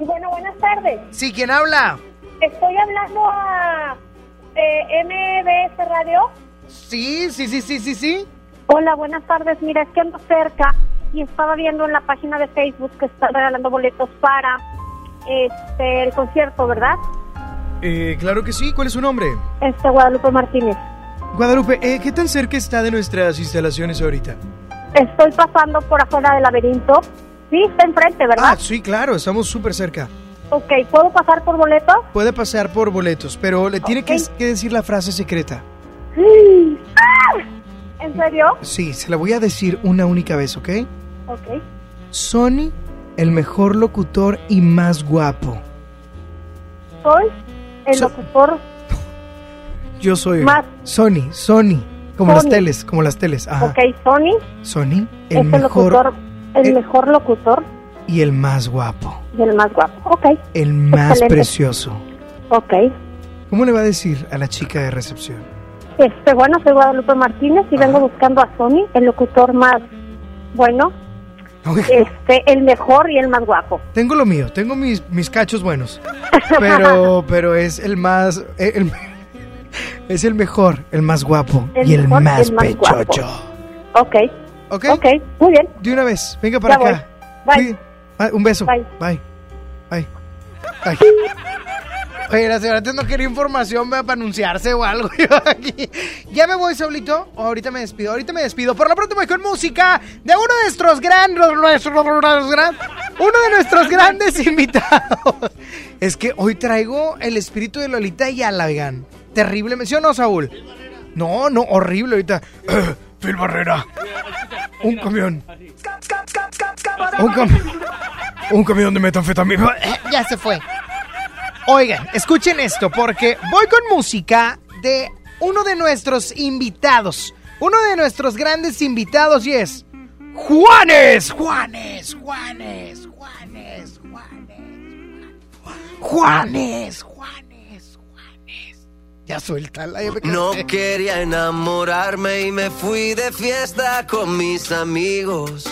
Bueno, buenas tardes. Sí, ¿quién habla? Estoy hablando a eh, MBS Radio. Sí, sí, sí, sí, sí, sí. Hola, buenas tardes. Mira, es que ando cerca y estaba viendo en la página de Facebook que están regalando boletos para este el concierto, ¿verdad? Eh, claro que sí. ¿Cuál es su nombre? Este Guadalupe Martínez. Guadalupe, eh, ¿qué tan cerca está de nuestras instalaciones ahorita? Estoy pasando por afuera del laberinto. Sí, está enfrente, ¿verdad? Ah, sí, claro, estamos súper cerca. Ok, ¿puedo pasar por boletos? Puede pasar por boletos, pero le tiene que, que decir la frase secreta. ¡Ah! ¿En serio? Sí, se la voy a decir una única vez, ¿ok? Ok. Sony, el mejor locutor y más guapo. Soy el So- locutor. [LAUGHS] Yo soy Más. Sony, Sony, como las teles, como las teles. Ajá. Ok, Sony Sony, el el mejor locutor, el eh, mejor locutor y el más guapo, y el más guapo. Ok, el más Excelente. precioso. ok. ¿Cómo le va a decir a la chica de recepción? Este, bueno, soy Guadalupe Martínez y vengo buscando a Sony, el locutor más bueno, este, el mejor y el más guapo. Tengo lo mío, tengo mis, mis cachos buenos. [LAUGHS] Pero, pero es el más. eh, el- [LAUGHS] es el mejor, el más guapo El y el mejor, más el más guapo. pechocho. Ok, ¿Ok? ok, muy bien. De una vez, venga para Ya acá. voy. Bye. Cuide- Ah, un beso. Bye. Bye. Bye. Bye. [LAUGHS] Oye, la señora antes no quería información vea, para anunciarse o algo. [LAUGHS] Yo aquí. Ya me voy, Saulito. O ahorita me despido. Ahorita me despido. Por lo pronto me voy con música de uno de nuestros grandes. Uno de nuestros grandes [LAUGHS] invitados. Es que hoy traigo el espíritu de Lolita y oigan. Terrible mención, ¿no, Saúl? No, no, horrible ahorita. [CLEARS THROAT] Phil Barrera. Un camión. Un camión. Un camión de metanfetamina. Ya se fue. Oigan, escuchen esto porque voy con música de uno de nuestros invitados. Uno de nuestros grandes invitados y es Juanes. Juanes, Juanes, Juanes, Juanes. Juanes, Juanes, Juanes. Ya suéltala. me No quería enamorarme y me fui de fiesta con mis amigos.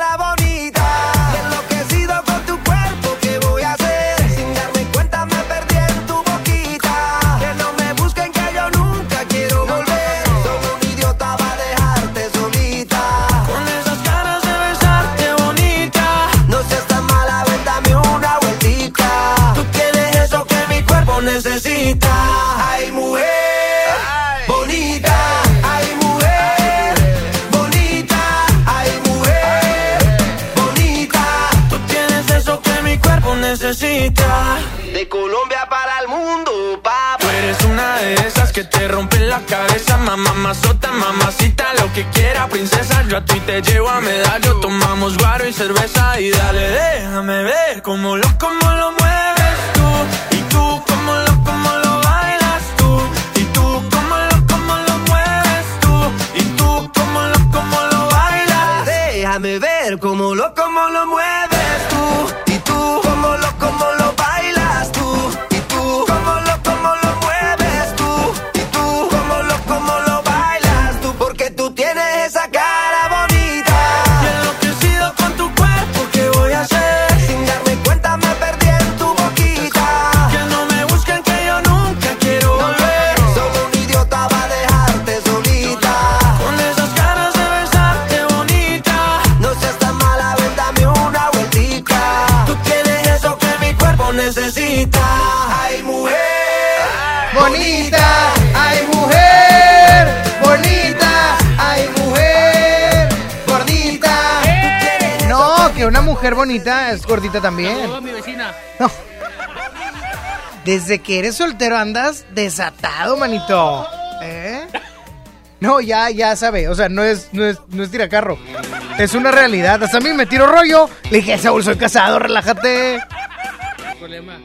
De Colombia para el mundo, papá. Tú eres una de esas que te rompen la cabeza, mamá, mazota, mamacita, lo que quiera, princesa. Yo a ti te llevo a medallo, tomamos guaro y cerveza y dale, déjame ver cómo lo, cómo lo mueves tú. Y tú, cómo lo, cómo lo bailas tú. Y tú, cómo lo, cómo lo mueves tú. Y tú, cómo lo, cómo lo bailas. Déjame ver cómo lo, cómo lo mueves mujer bonita es gordita también. Saludos mi vecina. Desde que eres soltero andas desatado, manito. ¿Eh? No, ya, ya sabe. O sea, no es, no es, no es tiracarro. Es una realidad. Hasta a mí me tiro rollo. Le dije, Saúl, soy casado, relájate. Problema.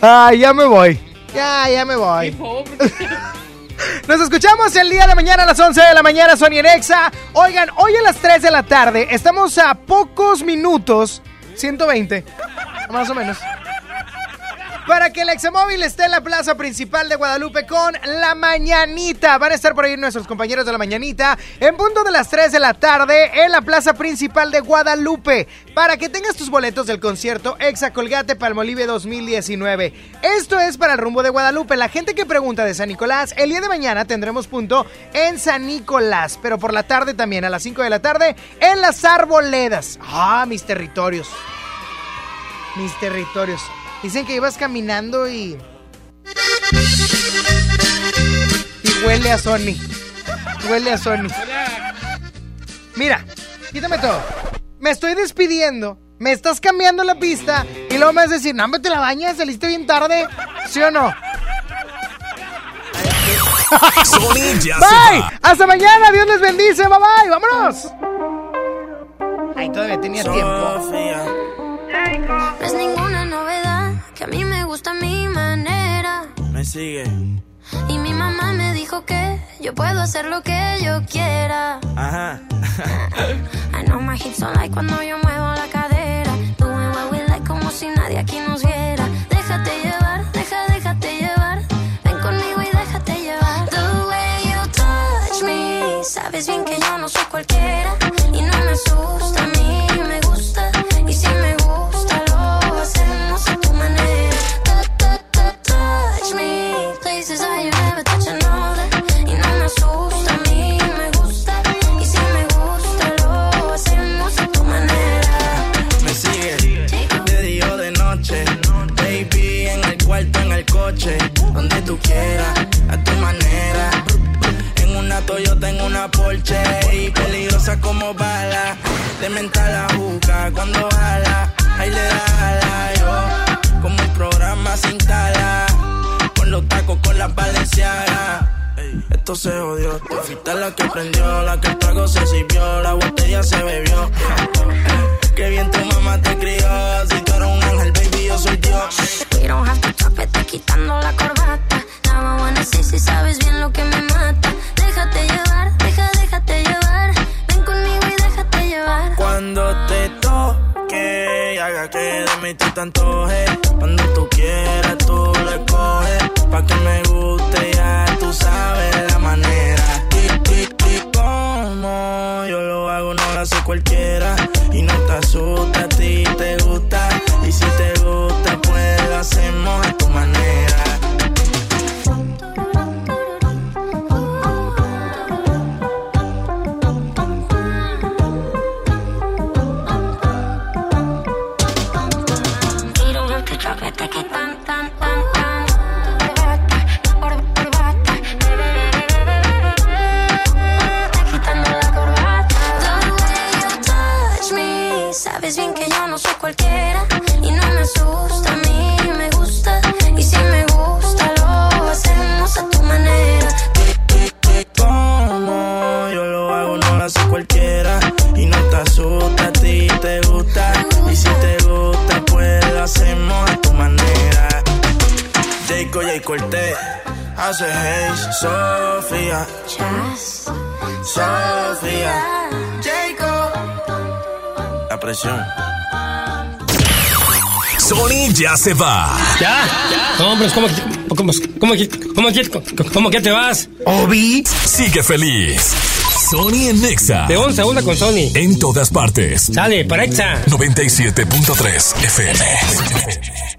Ay, [LAUGHS] ya me voy. Ya, ya me voy. [LAUGHS] Nos escuchamos el día de mañana a las 11 de la mañana, Sony en Exa. Oigan, hoy a las 3 de la tarde estamos a pocos minutos, 120, [LAUGHS] más o menos, para que el Examóvil esté en la plaza principal de Guadalupe con la mañanita. Van a estar por ahí nuestros compañeros de la mañanita en punto de las 3 de la tarde en la plaza principal de Guadalupe para que tengas tus boletos del concierto Exa Colgate Palmolive 2019. Esto es para el rumbo de Guadalupe. La gente que pregunta de San Nicolás, el día de mañana tendremos punto en San Nicolás, pero por la tarde también a las 5 de la tarde en las Arboledas. Ah, mis territorios. Mis territorios. Dicen que ibas caminando y. Y huele a Sony. Huele a Sony. Mira, quítame todo. Me estoy despidiendo. Me estás cambiando la pista. Y luego me vas a decir, no, te la bañas, saliste bien tarde. ¿Sí o no? Sony ya se Bye. va. Hasta mañana. Dios les bendice. Bye bye. Vámonos. Ay, todavía tenía tiempo. No es ninguna gusta mi manera. Me sigue. Y mi mamá me dijo que yo puedo hacer lo que yo quiera. Ajá. [LAUGHS] I know my hips don't like cuando yo muevo la cadera. Doing what we like como si nadie aquí nos viera. Déjate llevar, deja, déjate llevar. Ven conmigo y déjate llevar. The way you touch me. Sabes bien que yo no soy cualquiera. Y no me asusta, a tu manera. En una Toyota, en una Porsche. Y peligrosa como bala. De mental la juca cuando jala. Ahí le da jala yo. Como un programa sin tala. Con los tacos, con las valencianas. Esto se. Tú fuiste la que prendió, la que el trago se sirvió, la botella se bebió. Qué bien tu mamá te crió. Si tú yo soy Dios. We don't have to quitando la corbata. Now I wanna see si sabes bien lo que me mata. Déjate llevar, deja, déjate llevar. Ven conmigo y déjate llevar. Cuando te toque y haga que de mí tú te antojes. Cuando tú quieras, tú lo escoges. Pa' que me guste, ya tú sabes la manera. Como yo lo hago, no lo hace cualquiera. Y no te asusta, a ti te gusta y si te gusta, pues hacemos a tu manera. Sabes bien que yo no soy cualquiera asusta a mí, me gusta. Y si me gusta, lo hacemos a tu manera. Como yo lo hago, no lo hace cualquiera. Y no te asusta, a ti te gusta. Y si te gusta, pues lo hacemos a tu manera. Jayco, Jay Cortés, hace Haze, Sofía. Sofía. Jayco. La presión. Sony ya se va. ¿Ya? No, hombre, ¿cómo, que- cómo, cómo, cómo que te vas? Obi. Sigue feliz. Sony en Nexa. De 11 a 1 con Sony. En todas partes. Sale, para Exa. 97.3 FM.